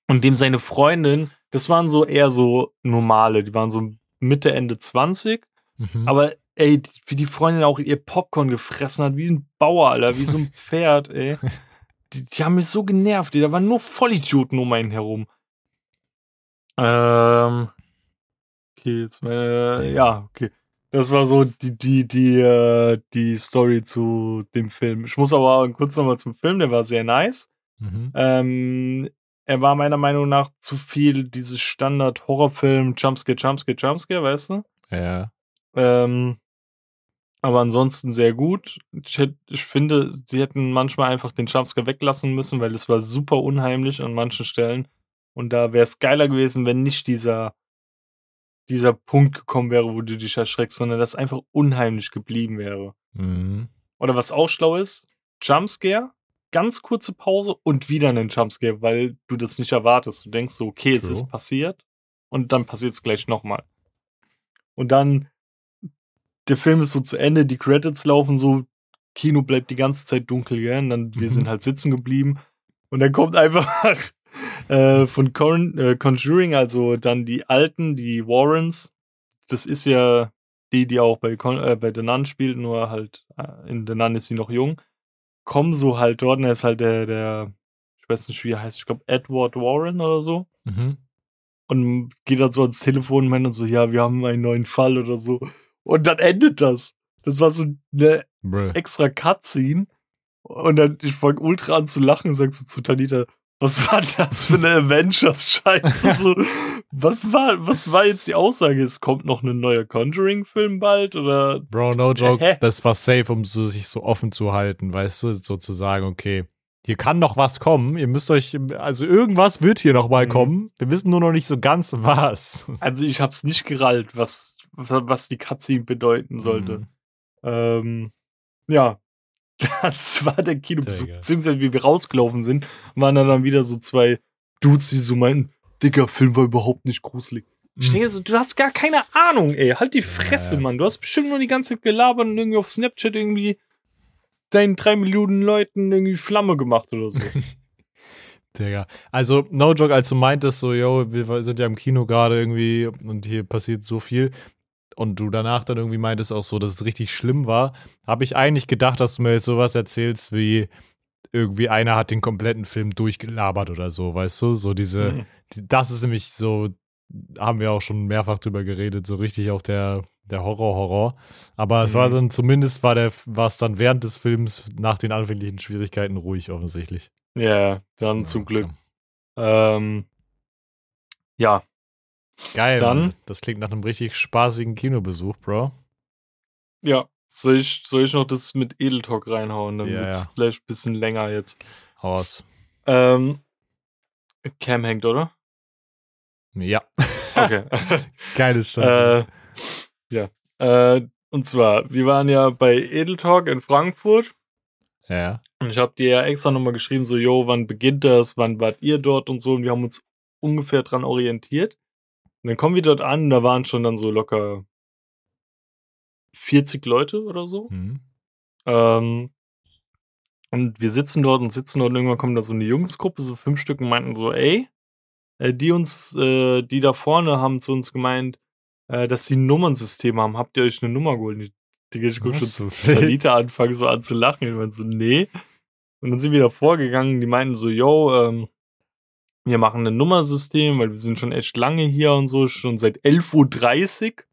Und dem seine Freundin, das waren so eher so normale, die waren so Mitte, Ende 20. Mhm. Aber ey, wie die Freundin auch ihr Popcorn gefressen hat, wie ein Bauer, Alter, wie so ein Pferd, ey. Die, die haben mich so genervt, ey. da waren nur Vollidioten um einen herum. Ähm. Okay, jetzt äh, ja, okay. Das war so die, die, die, äh, die Story zu dem Film. Ich muss aber kurz nochmal zum Film, der war sehr nice. Mhm. Ähm, er war meiner Meinung nach zu viel dieses Standard-Horrorfilm, Jumpscare, Jumpscare, Jumpscare, weißt du? Ja. Ähm, aber ansonsten sehr gut. Ich, ich finde, sie hätten manchmal einfach den Jumpscare weglassen müssen, weil es war super unheimlich an manchen Stellen. Und da wäre es geiler gewesen, wenn nicht dieser, dieser Punkt gekommen wäre, wo du dich erschreckst, sondern das einfach unheimlich geblieben wäre. Mhm. Oder was auch schlau ist, Jumpscare, ganz kurze Pause und wieder einen Jumpscare, weil du das nicht erwartest. Du denkst so, okay, es True. ist passiert und dann passiert es gleich nochmal. Und dann, der Film ist so zu Ende, die Credits laufen so, Kino bleibt die ganze Zeit dunkel, gell? Und dann, wir Mhm. sind halt sitzen geblieben und dann kommt einfach äh, von Con äh, Conjuring, also dann die Alten, die Warrens, das ist ja die, die auch bei, Con äh, bei The Nun spielt, nur halt äh, in The Nun ist sie noch jung, kommen so halt dort, und er ist halt der, der, ich weiß nicht, wie er heißt, ich glaube Edward Warren oder so. Mhm. Und geht dann so ans Telefon und meint dann so, ja, wir haben einen neuen Fall oder so. Und dann endet das. Das war so eine Bruh. extra Cutscene. Und dann, ich fange ultra an zu lachen und sag so zu Tanita, was war das für eine Avengers-Scheiße? so, was war, was war jetzt die Aussage? Es kommt noch ein neuer Conjuring-Film bald? Oder Bro, no joke, Hä? das war safe, um so, sich so offen zu halten, weißt du, sozusagen, okay, hier kann noch was kommen, ihr müsst euch, also irgendwas wird hier noch mal Mhm. kommen, wir wissen nur noch nicht so ganz was. Also ich hab's nicht gerallt, was, was die Cutscene bedeuten sollte. Mhm. Ähm, ja, das war der Kinobesuch. Beziehungsweise, wie wir rausgelaufen sind, waren da dann wieder so zwei Dudes, die so meinten, Digga, Film war überhaupt nicht gruselig. Ich Mhm. denke so, du hast gar keine Ahnung, ey. Halt die Fresse, Ja. Mann. Du hast bestimmt nur die ganze Zeit gelabert und irgendwie auf Snapchat irgendwie deinen drei Millionen Leuten irgendwie Flamme gemacht oder so. Digga. Also, no joke, als du meintest, so, yo, wir sind ja im Kino gerade irgendwie und hier passiert so viel und du danach dann irgendwie meintest auch so, dass es richtig schlimm war, habe ich eigentlich gedacht, dass du mir jetzt sowas erzählst wie irgendwie einer hat den kompletten Film durchgelabert oder so, weißt du? So diese, Mhm. das ist nämlich so, haben wir auch schon mehrfach drüber geredet, so richtig auch der, der Horror-Horror. Aber es war Mhm. dann zumindest, war der, war es dann während des Films nach den anfänglichen Schwierigkeiten ruhig offensichtlich. ja, dann Ja, zum Glück. ja. Ähm, ja, Geil. Dann-. Das klingt nach einem richtig spaßigen Kinobesuch, Bro. ja. Soll ich, soll ich noch das mit Edeltalk reinhauen? Dann Ja, wird's ja. vielleicht ein bisschen länger jetzt. Hau aus. Ähm, Cam hängt, oder? Ja. Okay. Geiles Stand. äh, ja. Äh, und zwar, wir waren ja bei Edeltalk in Frankfurt ja. und ich habe dir ja extra nochmal geschrieben, so, yo, wann beginnt das, wann wart ihr dort und so und wir haben uns ungefähr dran orientiert. Und dann kommen wir dort an, da waren schon dann so locker 40 Leute oder so. Hm. Ähm, und wir sitzen dort und sitzen dort und irgendwann kommt da so eine Jungsgruppe, so fünf Stück und meinten so, ey, äh, die uns, äh, die da vorne haben zu uns gemeint, äh, dass sie ein Nummernsystem haben. Habt ihr euch eine Nummer geholt? Und Ich, Digga, ich guck schon Was zu so wild. Talita anfangen so an zu lachen. Ich meinte so, nee. Und dann sind wir da vorgegangen, die meinten so, yo, ähm, wir machen ein Nummersystem, weil wir sind schon echt lange hier und so, schon seit 11.30 Uhr.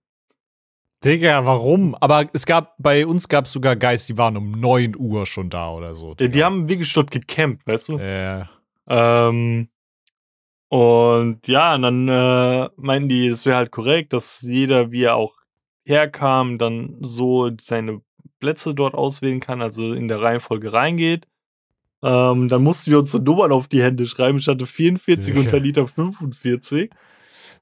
Digga, warum? Aber es gab, bei uns gab es sogar Guys, die waren um 9 Uhr schon da oder so. Die, die haben wirklich dort gecampt, weißt du? Ja. Ähm, und ja, und dann äh, meinten die, das wäre halt korrekt, dass jeder, wie er auch herkam, dann so seine Plätze dort auswählen kann, also in der Reihenfolge reingeht. Ähm, dann mussten wir uns so Nummern auf die Hände schreiben. Ich hatte 44 Ja. und Talita 45.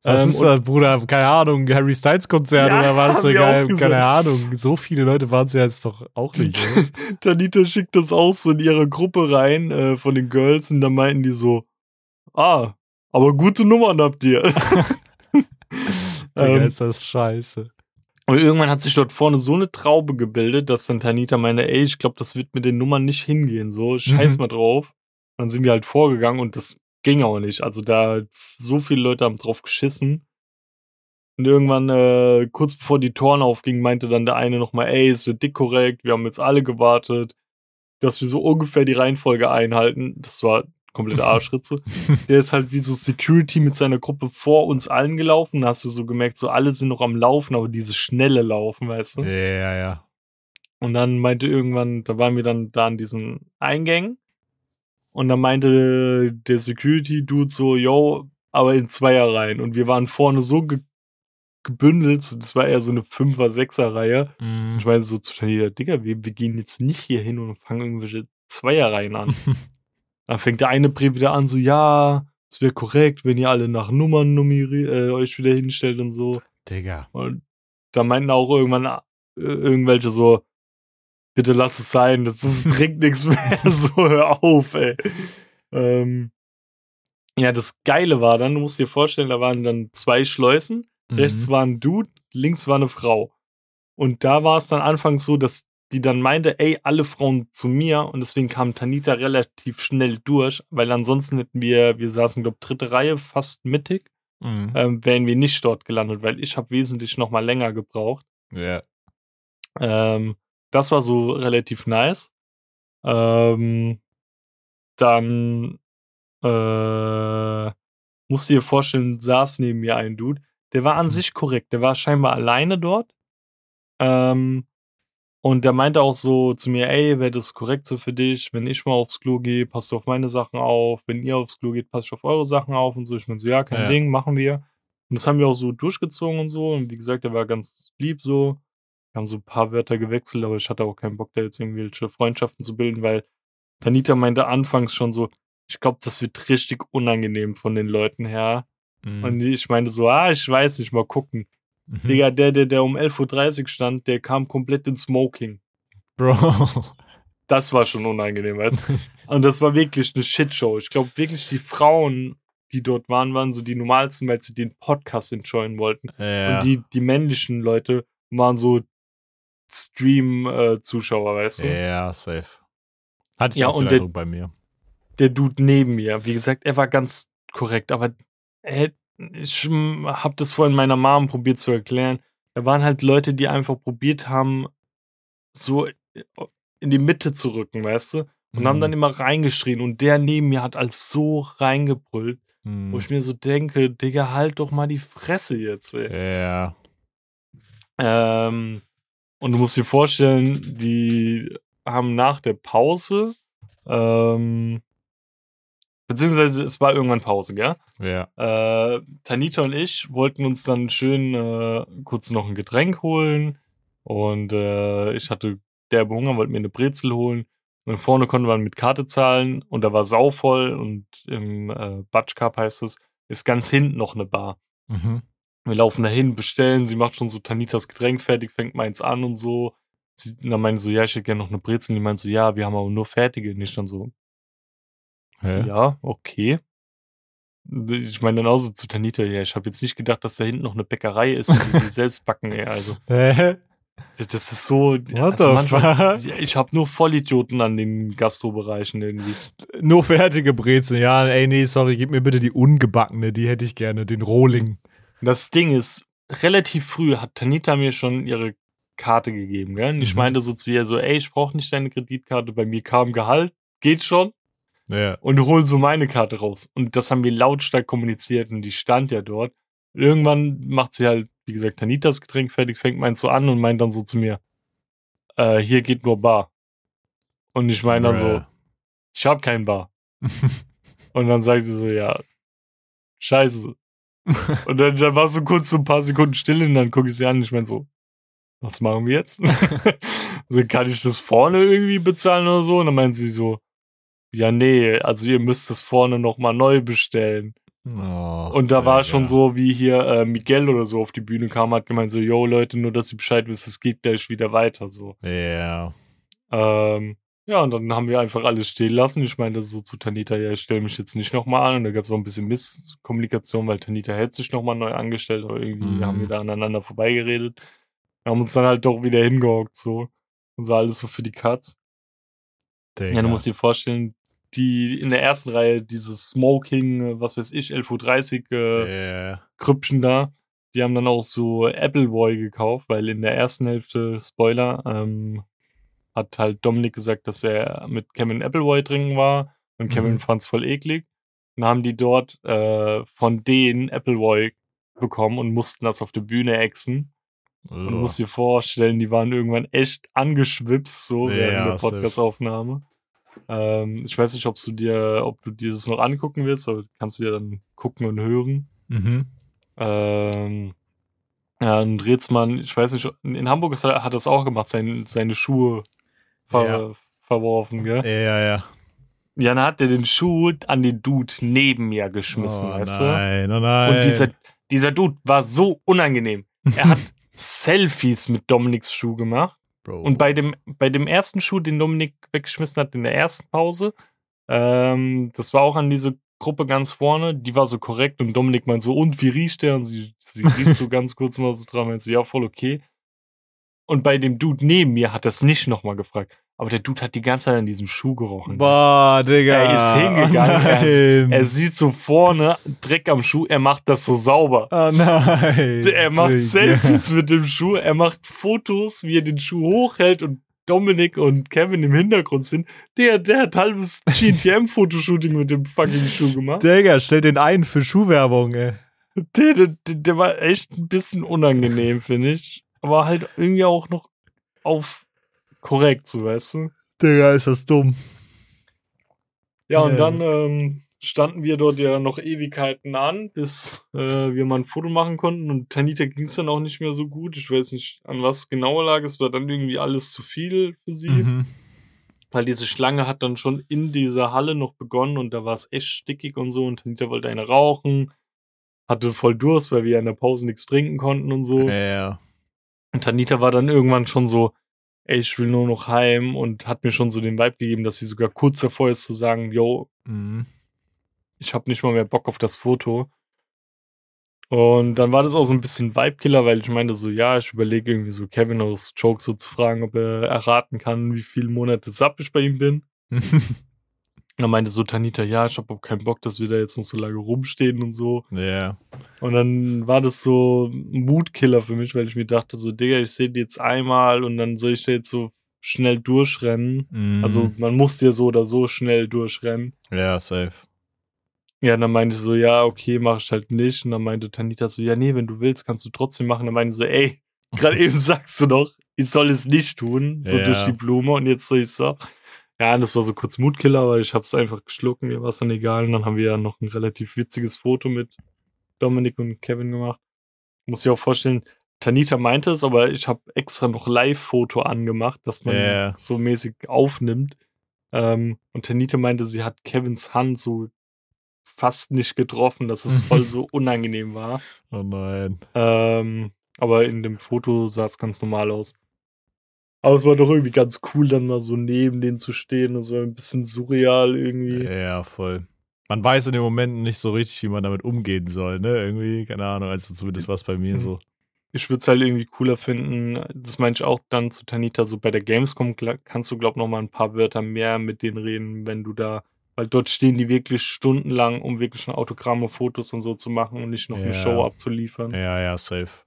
Was Ähm, ist das, Bruder? Keine Ahnung, Harry Styles Konzert Ja, oder was? Keine, keine Ahnung. So viele Leute waren es ja jetzt doch auch nicht. Tanita schickt das auch so in ihre Gruppe rein äh, von den Girls und dann meinten die so, ah, aber gute Nummern habt ihr. Digga, Ähm, ist das scheiße. Und irgendwann hat sich dort vorne so eine Traube gebildet, dass dann Tanita meinte, ey, ich glaube, das wird mit den Nummern nicht hingehen. So, scheiß Mhm. mal drauf. Dann sind wir halt vorgegangen und das ging auch nicht. Also da so viele Leute haben drauf geschissen. Und irgendwann, äh, kurz bevor die Toren aufgingen, meinte dann der eine nochmal, ey, es wird dick korrekt, wir haben jetzt alle gewartet, dass wir so ungefähr die Reihenfolge einhalten. Das war komplette Arschritze. der ist halt wie so Security mit seiner Gruppe vor uns allen gelaufen. Da hast du so gemerkt, so alle sind noch am Laufen, aber dieses schnelle Laufen, weißt du? Ja, ja, ja. Und dann meinte irgendwann, da waren wir dann da an diesen Eingängen. Und dann meinte der Security-Dude so, yo, aber in Zweierreihen. Und wir waren vorne so ge gebündelt, das war eher so eine Fünfer-, Sechser-Reihe. Mhm. Ich meine so zu Tanja, Digga, wir, wir gehen jetzt nicht hier hin und fangen irgendwelche Zweierreihen an. Dann fängt der eine Brief wieder an, so, ja, es wäre korrekt, wenn ihr alle nach Nummern nummeriert, äh, euch wieder hinstellt und so. Digga. Und da meinten auch irgendwann äh, irgendwelche so, bitte lass es sein, das, das bringt nichts mehr, so hör auf, ey. Ähm, ja, das Geile war dann, du musst dir vorstellen, da waren dann zwei Schleusen, rechts Mhm. war ein Dude, links war eine Frau. Und da war es dann anfangs so, dass die dann meinte, ey, alle Frauen zu mir und deswegen kam Tanita relativ schnell durch, weil ansonsten hätten wir, wir saßen, glaube dritte Reihe, fast mittig, Mhm. ähm, wären wir nicht dort gelandet, weil ich habe wesentlich noch mal länger gebraucht. Ja. Ähm, das war so relativ nice. Ähm, dann äh, musst du dir vorstellen, saß neben mir ein Dude. Der war an Mhm. sich korrekt. Der war scheinbar alleine dort. Ähm, und der meinte auch so zu mir, ey, wäre das korrekt so für dich, wenn ich mal aufs Klo gehe, passt du auf meine Sachen auf. Wenn ihr aufs Klo geht, passt ich auf eure Sachen auf und so. Ich meine so, ja, kein Ja. Ding, machen wir. Und das haben wir auch so durchgezogen und so. Und wie gesagt, der war ganz lieb so. Wir haben so ein paar Wörter gewechselt, aber ich hatte auch keinen Bock, da jetzt irgendwelche Freundschaften zu bilden, weil Tanita meinte anfangs schon so, ich glaube, das wird richtig unangenehm von den Leuten her. Mhm. Und ich meinte so, ah, ich weiß nicht, mal gucken. Mhm. Digga, der, der, der um 11.30 Uhr stand, der kam komplett in Smoking. Bro. Das war schon unangenehm, weißt du? Und das war wirklich eine Shitshow. Ich glaube wirklich, die Frauen, die dort waren, waren so die normalsten, weil sie den Podcast enjoyen wollten. ja. Und die, die männlichen Leute waren so Stream-Zuschauer, weißt du? ja, safe. Hatte ich Ja, auch den und der- Eindruck bei mir. Der Dude neben mir, wie gesagt, er war ganz korrekt, aber er, ich habe das vorhin meiner Mom probiert zu erklären. Da waren halt Leute, die einfach probiert haben, so in die Mitte zu rücken, weißt du? Und haben Mhm. dann immer reingeschrien. Und der neben mir hat als so reingebrüllt, Mhm. wo ich mir so denke, Digga, halt doch mal die Fresse jetzt, ey. Ja. Ähm, und du musst dir vorstellen, die haben nach der Pause, ähm, beziehungsweise es war irgendwann Pause, gell? Ja. Äh, Tanita und ich wollten uns dann schön äh, kurz noch ein Getränk holen und äh, ich hatte derbe Hunger, wollte mir eine Brezel holen und vorne konnte man mit Karte zahlen und da war sauvoll und im äh, Batsch Cup heißt es, ist ganz hinten noch eine Bar. Mhm. Wir laufen dahin, bestellen, sie macht schon so Tanitas Getränk fertig, fängt meins an und so. Sie, dann meinte so, ja, ich hätte gerne noch eine Brezel. Und die meint so, ja, wir haben aber nur fertige. Und ich dann so, Hä? ja, okay. Ich meine dann auch so zu Tanita, ja, ich habe jetzt nicht gedacht, dass da hinten noch eine Bäckerei ist und die, selbst backen, ey. Also, Hä? das ist so. What also manchmal-? Ich habe nur Vollidioten an den Gastrobereichen irgendwie. Nur fertige Brezeln. Ja, ey, nee, sorry, gib mir bitte die ungebackene. Die hätte ich gerne. Den Rohling. Das Ding ist, relativ früh hat Tanita mir schon ihre Karte gegeben, gell? Und ich Mhm. meinte so zu ihr so, ey, ich brauche nicht deine Kreditkarte, bei mir kam Gehalt, geht schon. Ja. Und hol so meine Karte raus. Und das haben wir lautstark kommuniziert und die stand ja dort. Irgendwann macht sie halt, wie gesagt, Tanitas Getränk fertig, fängt meins so an und meint dann so zu mir, äh, hier geht nur Bar. Und ich meine dann so, ich hab kein Bar. Und dann sagt sie so, ja, scheiße. Und dann, dann war so kurz so ein paar Sekunden still und dann gucke ich sie an und ich meine so, was machen wir jetzt? also kann ich das vorne irgendwie bezahlen oder so? Und dann meint sie so, ja, nee, also ihr müsst das vorne nochmal neu bestellen. Oh, Und da war Digga. schon so, wie hier äh, Miguel oder so auf die Bühne kam, hat gemeint so, yo Leute, nur dass ihr Bescheid wisst, es geht gleich wieder weiter, so. Ja. Ähm, ja, und dann haben wir einfach alles stehen lassen. Ich meinte so zu Tanita, ja, ich stelle mich jetzt nicht nochmal an. Und da gab es auch ein bisschen Misskommunikation, weil Tanita hätte sich nochmal neu angestellt, aber irgendwie Mhm. haben wir da aneinander vorbeigeredet. Wir haben uns dann halt doch wieder hingehockt, so. Und so alles so für die Katz. Digga. Ja, du musst dir vorstellen, die in der ersten Reihe, dieses Smoking, was weiß ich, 11.30 Uhr äh, Ja. Krüppchen da, die haben dann auch so Appleboy gekauft, weil in der ersten Hälfte, Spoiler, ähm, hat halt Dominik gesagt, dass er mit Kevin Appleboy trinken war und Kevin Mhm. fand's voll eklig. Dann haben die dort äh, von denen Appleboy bekommen und mussten das auf der Bühne exen. Und du musst dir vorstellen, die waren irgendwann echt angeschwipst, so während Ja, der safe. Podcast-Aufnahme. Ähm, ich weiß nicht, ob du dir, ob du dir das noch angucken willst, aber kannst du dir dann gucken und hören. Mhm. Ähm, ja, und Rätsmann, ich weiß nicht, in Hamburg ist hat er das auch gemacht, sein, seine Schuhe ver, Ja. verworfen, gell? Ja, ja. Ja, dann hat er den Schuh an den Dude neben mir geschmissen, oh, weißt du? nein, oh nein. Und dieser, dieser Dude war so unangenehm. Er hat Selfies mit Dominiks Schuh gemacht. Bro. Und bei dem, bei dem ersten Schuh, den Dominik weggeschmissen hat in der ersten Pause, ähm, das war auch an diese Gruppe ganz vorne, die war so korrekt und Dominik meint so, und wie riecht der? Und sie, sie riecht so ganz kurz mal so dran, meint so, ja, voll okay. Und bei dem Dude neben mir hat das nicht nochmal gefragt. Aber der Dude hat die ganze Zeit an diesem Schuh gerochen. Boah, Digga. Er ist hingegangen, Oh er sieht so vorne Dreck am Schuh, er macht das so sauber. oh nein. Er macht Digga. Selfies mit dem Schuh, er macht Fotos, wie er den Schuh hochhält und Dominik und Kevin im Hintergrund sind. Der, der hat halbes GTM-Fotoshooting mit dem fucking Schuh gemacht. Digga, stell den ein für Schuhwerbung, ey. Der, der, der war echt ein bisschen unangenehm, finde ich. Aber halt irgendwie auch noch auf korrekt, so weißt du. Digga, ist das dumm. Ja, und Ja. dann ähm, standen wir dort ja noch Ewigkeiten an, bis äh, wir mal ein Foto machen konnten. Und Tanita ging es dann auch nicht mehr so gut. Ich weiß nicht, an was genau lag. Es war dann irgendwie alles zu viel für sie. Mhm. Weil diese Schlange hat dann schon in dieser Halle noch begonnen und da war es echt stickig und so. Und Tanita wollte eine rauchen, hatte voll Durst, weil wir ja in der Pause nichts trinken konnten und so. Ja, ja. Und Tanita war dann irgendwann schon so, ey, ich will nur noch heim und hat mir schon so den Vibe gegeben, dass sie sogar kurz davor ist zu sagen, yo, Mhm. ich habe nicht mal mehr Bock auf das Foto. Und dann war das auch so ein bisschen Vibe-Killer, weil ich meinte so, ja, ich überlege irgendwie so Kevin aus Joke so zu fragen, ob er erraten kann, wie viele Monate Sub ich bei ihm bin. Und dann meinte so Tanita, ja, ich habe auch keinen Bock, dass wir da jetzt noch so lange rumstehen und so. ja. Und dann war das so ein Mutkiller für mich, weil ich mir dachte so, Digga, ich sehe die jetzt einmal und dann soll ich da jetzt so schnell durchrennen. Mhm. Also man muss ja so oder so schnell durchrennen. Ja, safe. Ja, und dann meinte ich so, ja, okay, mach ich halt nicht. Und dann meinte Tanita so, ja, nee, wenn du willst, kannst du trotzdem machen. Dann meinte ich so, ey, gerade eben sagst du doch, ich soll es nicht tun, so Ja. durch die Blume. Und jetzt soll ich so. Ja, das war so kurz Mutkiller, aber ich hab's einfach geschluckt, mir war es dann egal. Und dann haben wir ja noch ein relativ witziges Foto mit Dominik und Kevin gemacht. Muss ich auch vorstellen, Tanita meinte es, aber ich habe extra noch Live-Foto angemacht, dass man Ja. so mäßig aufnimmt. Ähm, und Tanita meinte, sie hat Kevins Hand so fast nicht getroffen, dass es voll so unangenehm war. Oh nein. Ähm, aber in dem Foto sah es ganz normal aus. Aber es war doch irgendwie ganz cool, dann mal so neben denen zu stehen. Das war ein bisschen surreal irgendwie. Ja, voll. Man weiß in den Momenten nicht so richtig, wie man damit umgehen soll, ne? Irgendwie, keine Ahnung, also zumindest war es bei mir Mhm. so. Ich würde es halt irgendwie cooler finden. Das meine ich auch dann zu Tanita, so bei der Gamescom kannst du, glaub noch mal ein paar Wörter mehr mit denen reden, wenn du da, weil dort stehen die wirklich stundenlang, um wirklich schon Autogramme, Fotos und so zu machen und nicht noch eine Ja. Show abzuliefern. Ja, ja, safe.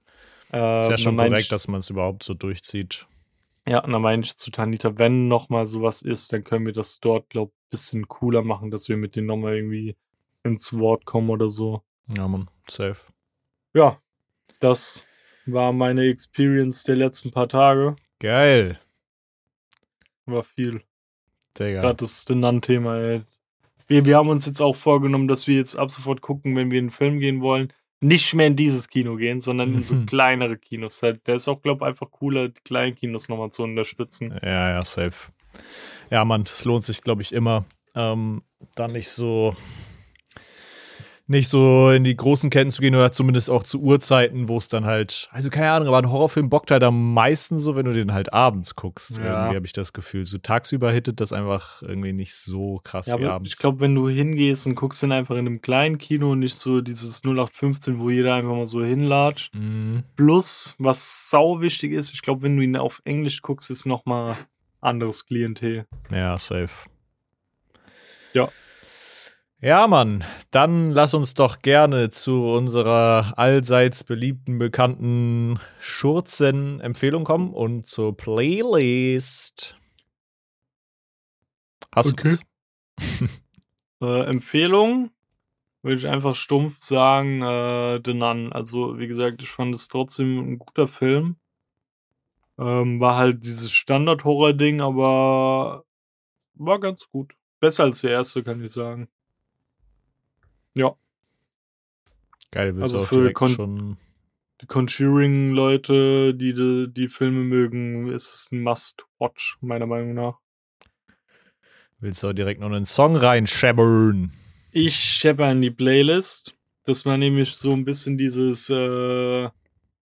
Ähm, Ist ja schon dann mein korrekt, ich, dass man es überhaupt so durchzieht. Ja, und dann meine ich zu Tanita, wenn noch mal sowas ist, dann können wir das dort, glaub bisschen cooler machen, dass wir mit denen noch mal irgendwie ins Wort kommen oder so. Ja, man, safe. Ja, das war meine Experience der letzten paar Tage. Geil. War viel. Digga. Gerade das Nan-Thema, ey. Wir, wir haben uns jetzt auch vorgenommen, dass wir jetzt ab sofort gucken, wenn wir in den Film gehen wollen, nicht mehr in dieses Kino gehen, sondern in so Mhm. kleinere Kinos. Halt, Der ist auch, glaube ich, einfach cooler, die kleinen Kinos nochmal zu unterstützen. Ja, ja, safe. Ja, Mann, es lohnt sich, glaube ich, immer. Ähm, dann nicht so nicht so in die großen Ketten zu gehen oder zumindest auch zu Uhrzeiten, wo es dann halt, also keine Ahnung, aber ein Horrorfilm bockt halt am meisten so, wenn du den halt abends guckst. Ja. Irgendwie habe ich das Gefühl. So tagsüber hittet das einfach irgendwie nicht so krass Ja, wie aber abends. ich glaube, wenn du hingehst und guckst den einfach in einem kleinen Kino und nicht so dieses 0815, wo jeder einfach mal so hinlatscht. Mhm. Plus, was sau wichtig ist, ich glaube, wenn du ihn auf Englisch guckst, ist nochmal anderes Klientel. Ja, safe. Ja. Ja, Mann, dann lass uns doch gerne zu unserer allseits beliebten, bekannten Schurzen-Empfehlung kommen und zur Playlist. Hast Okay. Äh, Empfehlung würde ich einfach stumpf sagen, äh, The Nun. Also, wie gesagt, ich fand es trotzdem ein guter Film. Ähm, war halt dieses Standard-Horror-Ding, aber war ganz gut. Besser als der erste, kann ich sagen. Ja, Geil, willst Also für Kon- schon. die Conjuring-Leute, die, die die Filme mögen, ist es ein Must-Watch, meiner Meinung nach. Willst du auch direkt noch einen Song reinscheppern? Ich schepper in die Playlist. Das war nämlich so ein bisschen dieses, äh,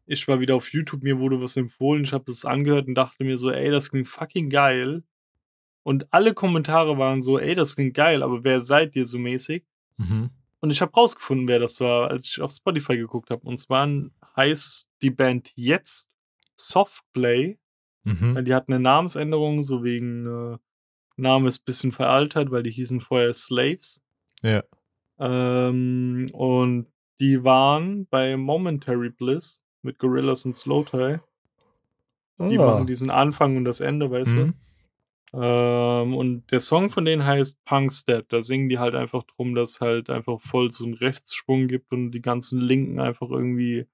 ich war wieder auf YouTube, mir wurde was empfohlen, ich habe das angehört und dachte mir so, ey, das klingt fucking geil. Und alle Kommentare waren so, ey, das klingt geil, aber wer seid ihr so mäßig? Mhm. Und ich habe rausgefunden, wer das war, als ich auf Spotify geguckt habe. Und zwar heißt die Band jetzt Softplay. Mhm. Weil die hatten eine Namensänderung, so wegen äh, Name ist ein bisschen veraltert, weil die hießen vorher Slaves. Ja. Ähm, und die waren bei Momentary Bliss mit Gorillas und Slow Tie. Die Ah. machen diesen Anfang und das Ende, weißt Mhm. du? Ähm, und der Song von denen heißt Punk's Dead. Da singen die halt einfach drum, dass halt einfach voll so einen Rechtssprung gibt und die ganzen Linken einfach irgendwie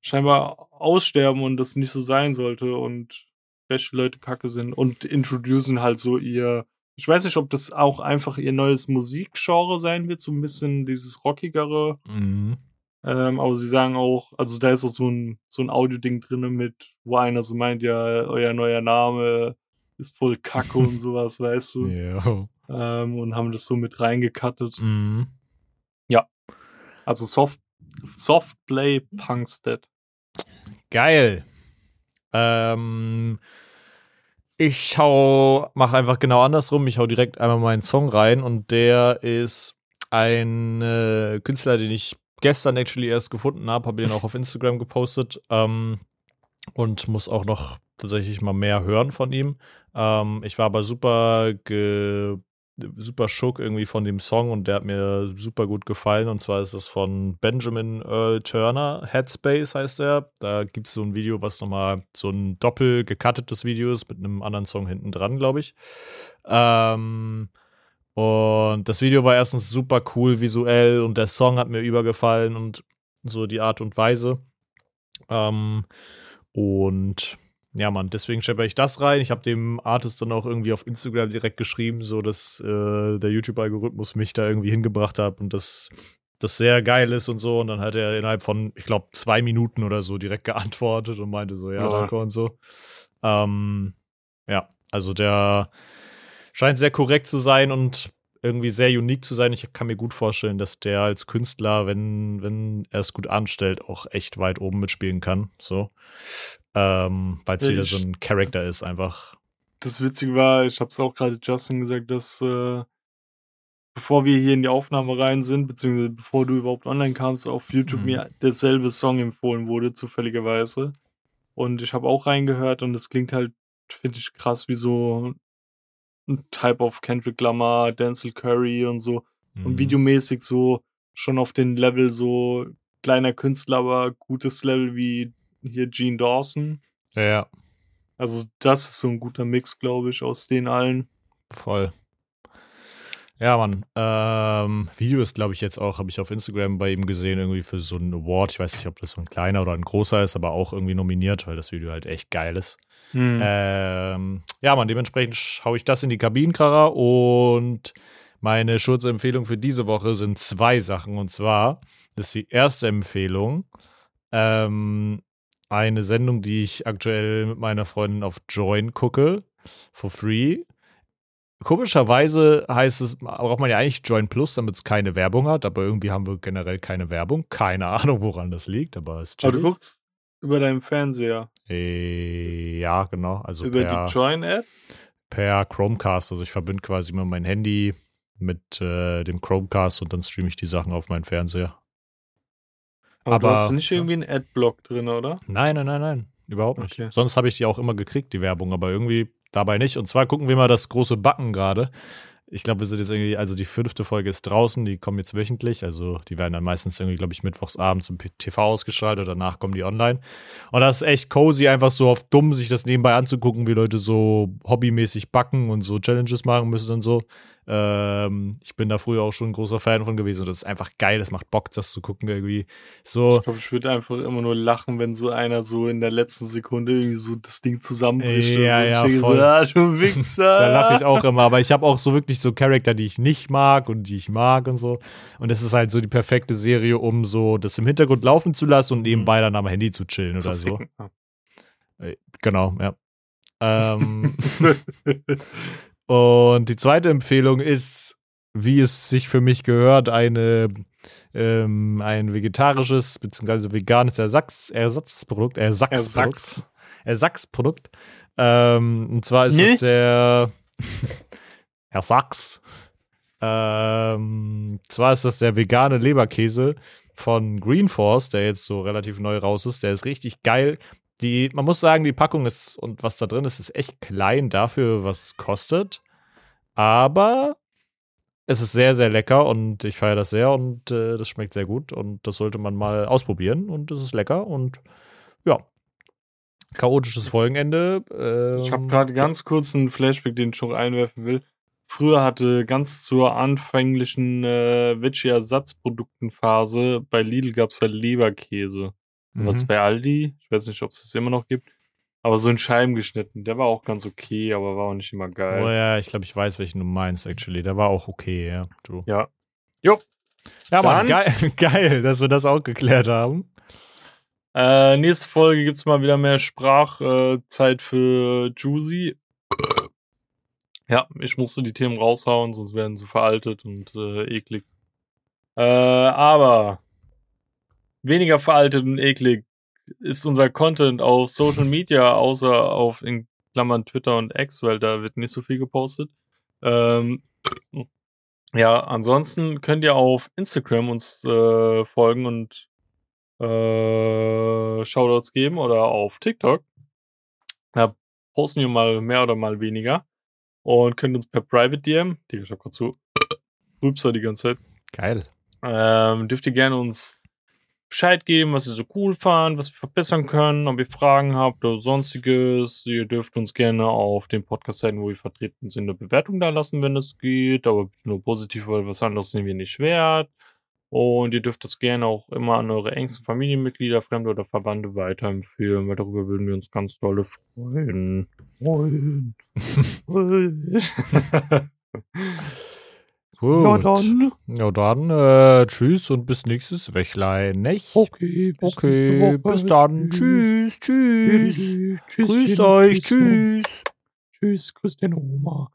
scheinbar aussterben und das nicht so sein sollte und rechte Leute kacke sind und introducen halt so ihr. Ich weiß nicht, ob das auch einfach ihr neues Musikgenre sein wird, so ein bisschen dieses rockigere. Mhm. Ähm, aber sie sagen auch, also da ist auch so ein, so ein Audio-Ding drin mit, wo einer so meint, ja, euer neuer Name ist voll Kacke und sowas, weißt du? Ja. Ähm, und haben das so mit reingekattet. Mhm. Also Soft, Softplay Punk's Dead. Geil. Ähm, ich hau, mach einfach genau andersrum. Ich hau direkt einmal meinen Song rein und der ist ein äh, Künstler, den ich gestern actually erst gefunden habe, habe den auch auf Instagram gepostet ähm, und muss auch noch tatsächlich mal mehr hören von ihm. Ähm, ich war aber super super schock irgendwie von dem Song und der hat mir super gut gefallen. Und zwar ist es von Benjamin Earl Turner, Headspace heißt er. Da gibt es so ein Video, was nochmal so ein doppel gecuttetes Video ist mit einem anderen Song hinten dran, glaube ich. Ähm, und das Video war erstens super cool visuell und der Song hat mir übergefallen und so die Art und Weise. Ähm, und ja, Mann, deswegen schepper ich das rein. Ich habe dem Artist dann auch irgendwie auf Instagram direkt geschrieben, so dass äh, der YouTube-Algorithmus mich da irgendwie hingebracht hat und dass das sehr geil ist und so. Und dann hat er innerhalb von, ich glaube, zwei Minuten oder so direkt geantwortet und meinte so, ja, Ja. danke und so. Ähm, ja, also der scheint sehr korrekt zu sein und irgendwie sehr unique zu sein. Ich kann mir gut vorstellen, dass der als Künstler, wenn, wenn er es gut anstellt, auch echt weit oben mitspielen kann. So. Ähm, Weil es wieder so ein Charakter ist, einfach. Das Witzige war, ich habe es auch gerade Justin gesagt, dass äh, bevor wir hier in die Aufnahme rein sind, beziehungsweise bevor du überhaupt online kamst, auf YouTube Mhm. mir derselbe Song empfohlen wurde, zufälligerweise. Und ich habe auch reingehört und es klingt halt, finde ich, krass wie so ein Type of Kendrick Lamar, Denzel Curry und so. Mhm. Und videomäßig so schon auf den Level so kleiner Künstler, aber gutes Level wie hier Gene Dawson. Ja, ja, Also das ist so ein guter Mix, glaube ich, aus den allen. voll. Ja, Mann. Ähm, Video ist, glaube ich, jetzt auch, habe ich auf Instagram bei ihm gesehen, irgendwie für so einen Award. Ich weiß nicht, ob das so ein kleiner oder ein großer ist, aber auch irgendwie nominiert, weil das Video halt echt geil ist. Hm. Ähm, ja, Mann, dementsprechend haue ich das in die Kabinenkracher und meine Schutzempfehlung für diese Woche sind zwei Sachen. Und zwar ist die erste Empfehlung ähm, eine Sendung, die ich aktuell mit meiner Freundin auf Join gucke, for free. Komischerweise heißt es, braucht man ja eigentlich Join Plus, damit es keine Werbung hat, aber irgendwie haben wir generell keine Werbung. Keine Ahnung, woran das liegt, aber es ist Aber du guckst über deinen Fernseher, Äh, ja, genau. Also über per, die Join-App. per Chromecast. Also ich verbinde quasi immer mein Handy mit äh, dem Chromecast und dann streame ich die Sachen auf meinen Fernseher. Aber, du Aber- hast nicht ja. irgendwie einen Adblock drin, oder? Nein, nein, nein, nein. Überhaupt nicht. Okay. Sonst habe ich die auch immer gekriegt, die Werbung, aber irgendwie dabei nicht. Und zwar gucken wir mal das große Backen gerade. ich glaube, wir sind jetzt irgendwie, also die fünfte Folge ist draußen, die kommen jetzt wöchentlich, also die werden dann meistens irgendwie, glaube ich, mittwochs abends im TV ausgestrahlt oder danach kommen die online. Und das ist echt cozy, einfach so auf dumm, sich das nebenbei anzugucken, wie Leute so hobbymäßig backen und so Challenges machen müssen und so. Ähm, ich bin da früher auch schon ein großer Fan von gewesen und das ist einfach geil, das macht Bock, das zu gucken irgendwie. So. Ich glaube, ich würde einfach immer nur lachen, wenn so einer so in der letzten Sekunde irgendwie so das Ding zusammenbricht. Ja, ja, voll. So, ah, du Wichser. da lache ich auch immer, aber ich habe auch so wirklich so Charakter, die ich nicht mag und die ich mag und so. Und es ist halt so die perfekte Serie, um so das im Hintergrund laufen zu lassen und nebenbei dann am Handy zu chillen oder so. ficken. Äh, Genau, ja. Ähm, und die zweite Empfehlung ist, wie es sich für mich gehört, eine, ähm, ein vegetarisches bzw. veganes Ersatz, Ersatzprodukt, Ersatzprodukt. Ersatz. Ersatzprodukt. Ähm, und zwar ist Nee. es der Ersatz. Ähm, zwar ist das der vegane Leberkäse von Green Force, der jetzt so relativ neu raus ist. Der ist richtig geil. Die, man muss sagen, die Packung ist und was da drin ist, ist echt klein dafür, was es kostet. Aber es ist sehr, sehr lecker und ich feiere das sehr und äh, das schmeckt sehr gut und das sollte man mal ausprobieren und es ist lecker und ja. Chaotisches Folgenende. Ähm, Ich habe gerade ganz kurz einen Flashback, den ich noch einwerfen will. Früher hatte ganz zur anfänglichen äh, Veggie-Ersatzproduktenphase bei Lidl gab es ja Leberkäse. Was Mhm. bei Aldi, ich weiß nicht, ob es das immer noch gibt, aber so in Scheiben geschnitten. Der war auch ganz okay, aber war auch nicht immer geil. Oh ja, ich glaube, ich weiß, welchen du meinst, actually. Der war auch okay, ja. True. Ja. Jo. Ja, Mann, geil, geil, dass wir das auch geklärt haben. Äh, nächste Folge gibt's mal wieder mehr Sprachzeit äh, für Juicy. Ja, ich musste die Themen raushauen, sonst werden sie veraltet und äh, eklig. Äh, aber weniger veraltet und eklig ist unser Content auf Social Media, außer auf in Klammern Twitter und X, weil da wird nicht so viel gepostet. Ähm, ja, ansonsten könnt ihr auf Instagram uns äh, folgen und äh, Shoutouts geben oder auf TikTok. Da posten wir mal mehr oder mal weniger und könnt uns per Private DM, Digga, ich hab grad so Rübser die ganze Zeit, Geil. ähm, dürft ihr gerne uns Bescheid geben, was ihr so cool fand, was wir verbessern können, ob ihr Fragen habt oder sonstiges. Ihr dürft uns gerne auf den Podcast-Seiten, wo wir vertreten sind, eine Bewertung da lassen, wenn es geht, aber nur positiv, weil was anderes sind wir nicht wert. Und ihr dürft das gerne auch immer an eure engsten Familienmitglieder, Fremde oder Verwandte weiterempfehlen, weil darüber würden wir uns ganz dolle freuen. Freuen. Freuen. Gut. ja, dann. Ja, dann äh, tschüss und bis nächstes Wöchlein, nicht? Okay, bis Okay, bis dann. Tschüss, tschüss. Tschüss. Grüßt euch, Tschüss. tschüss. Tschüss, grüß deine Oma.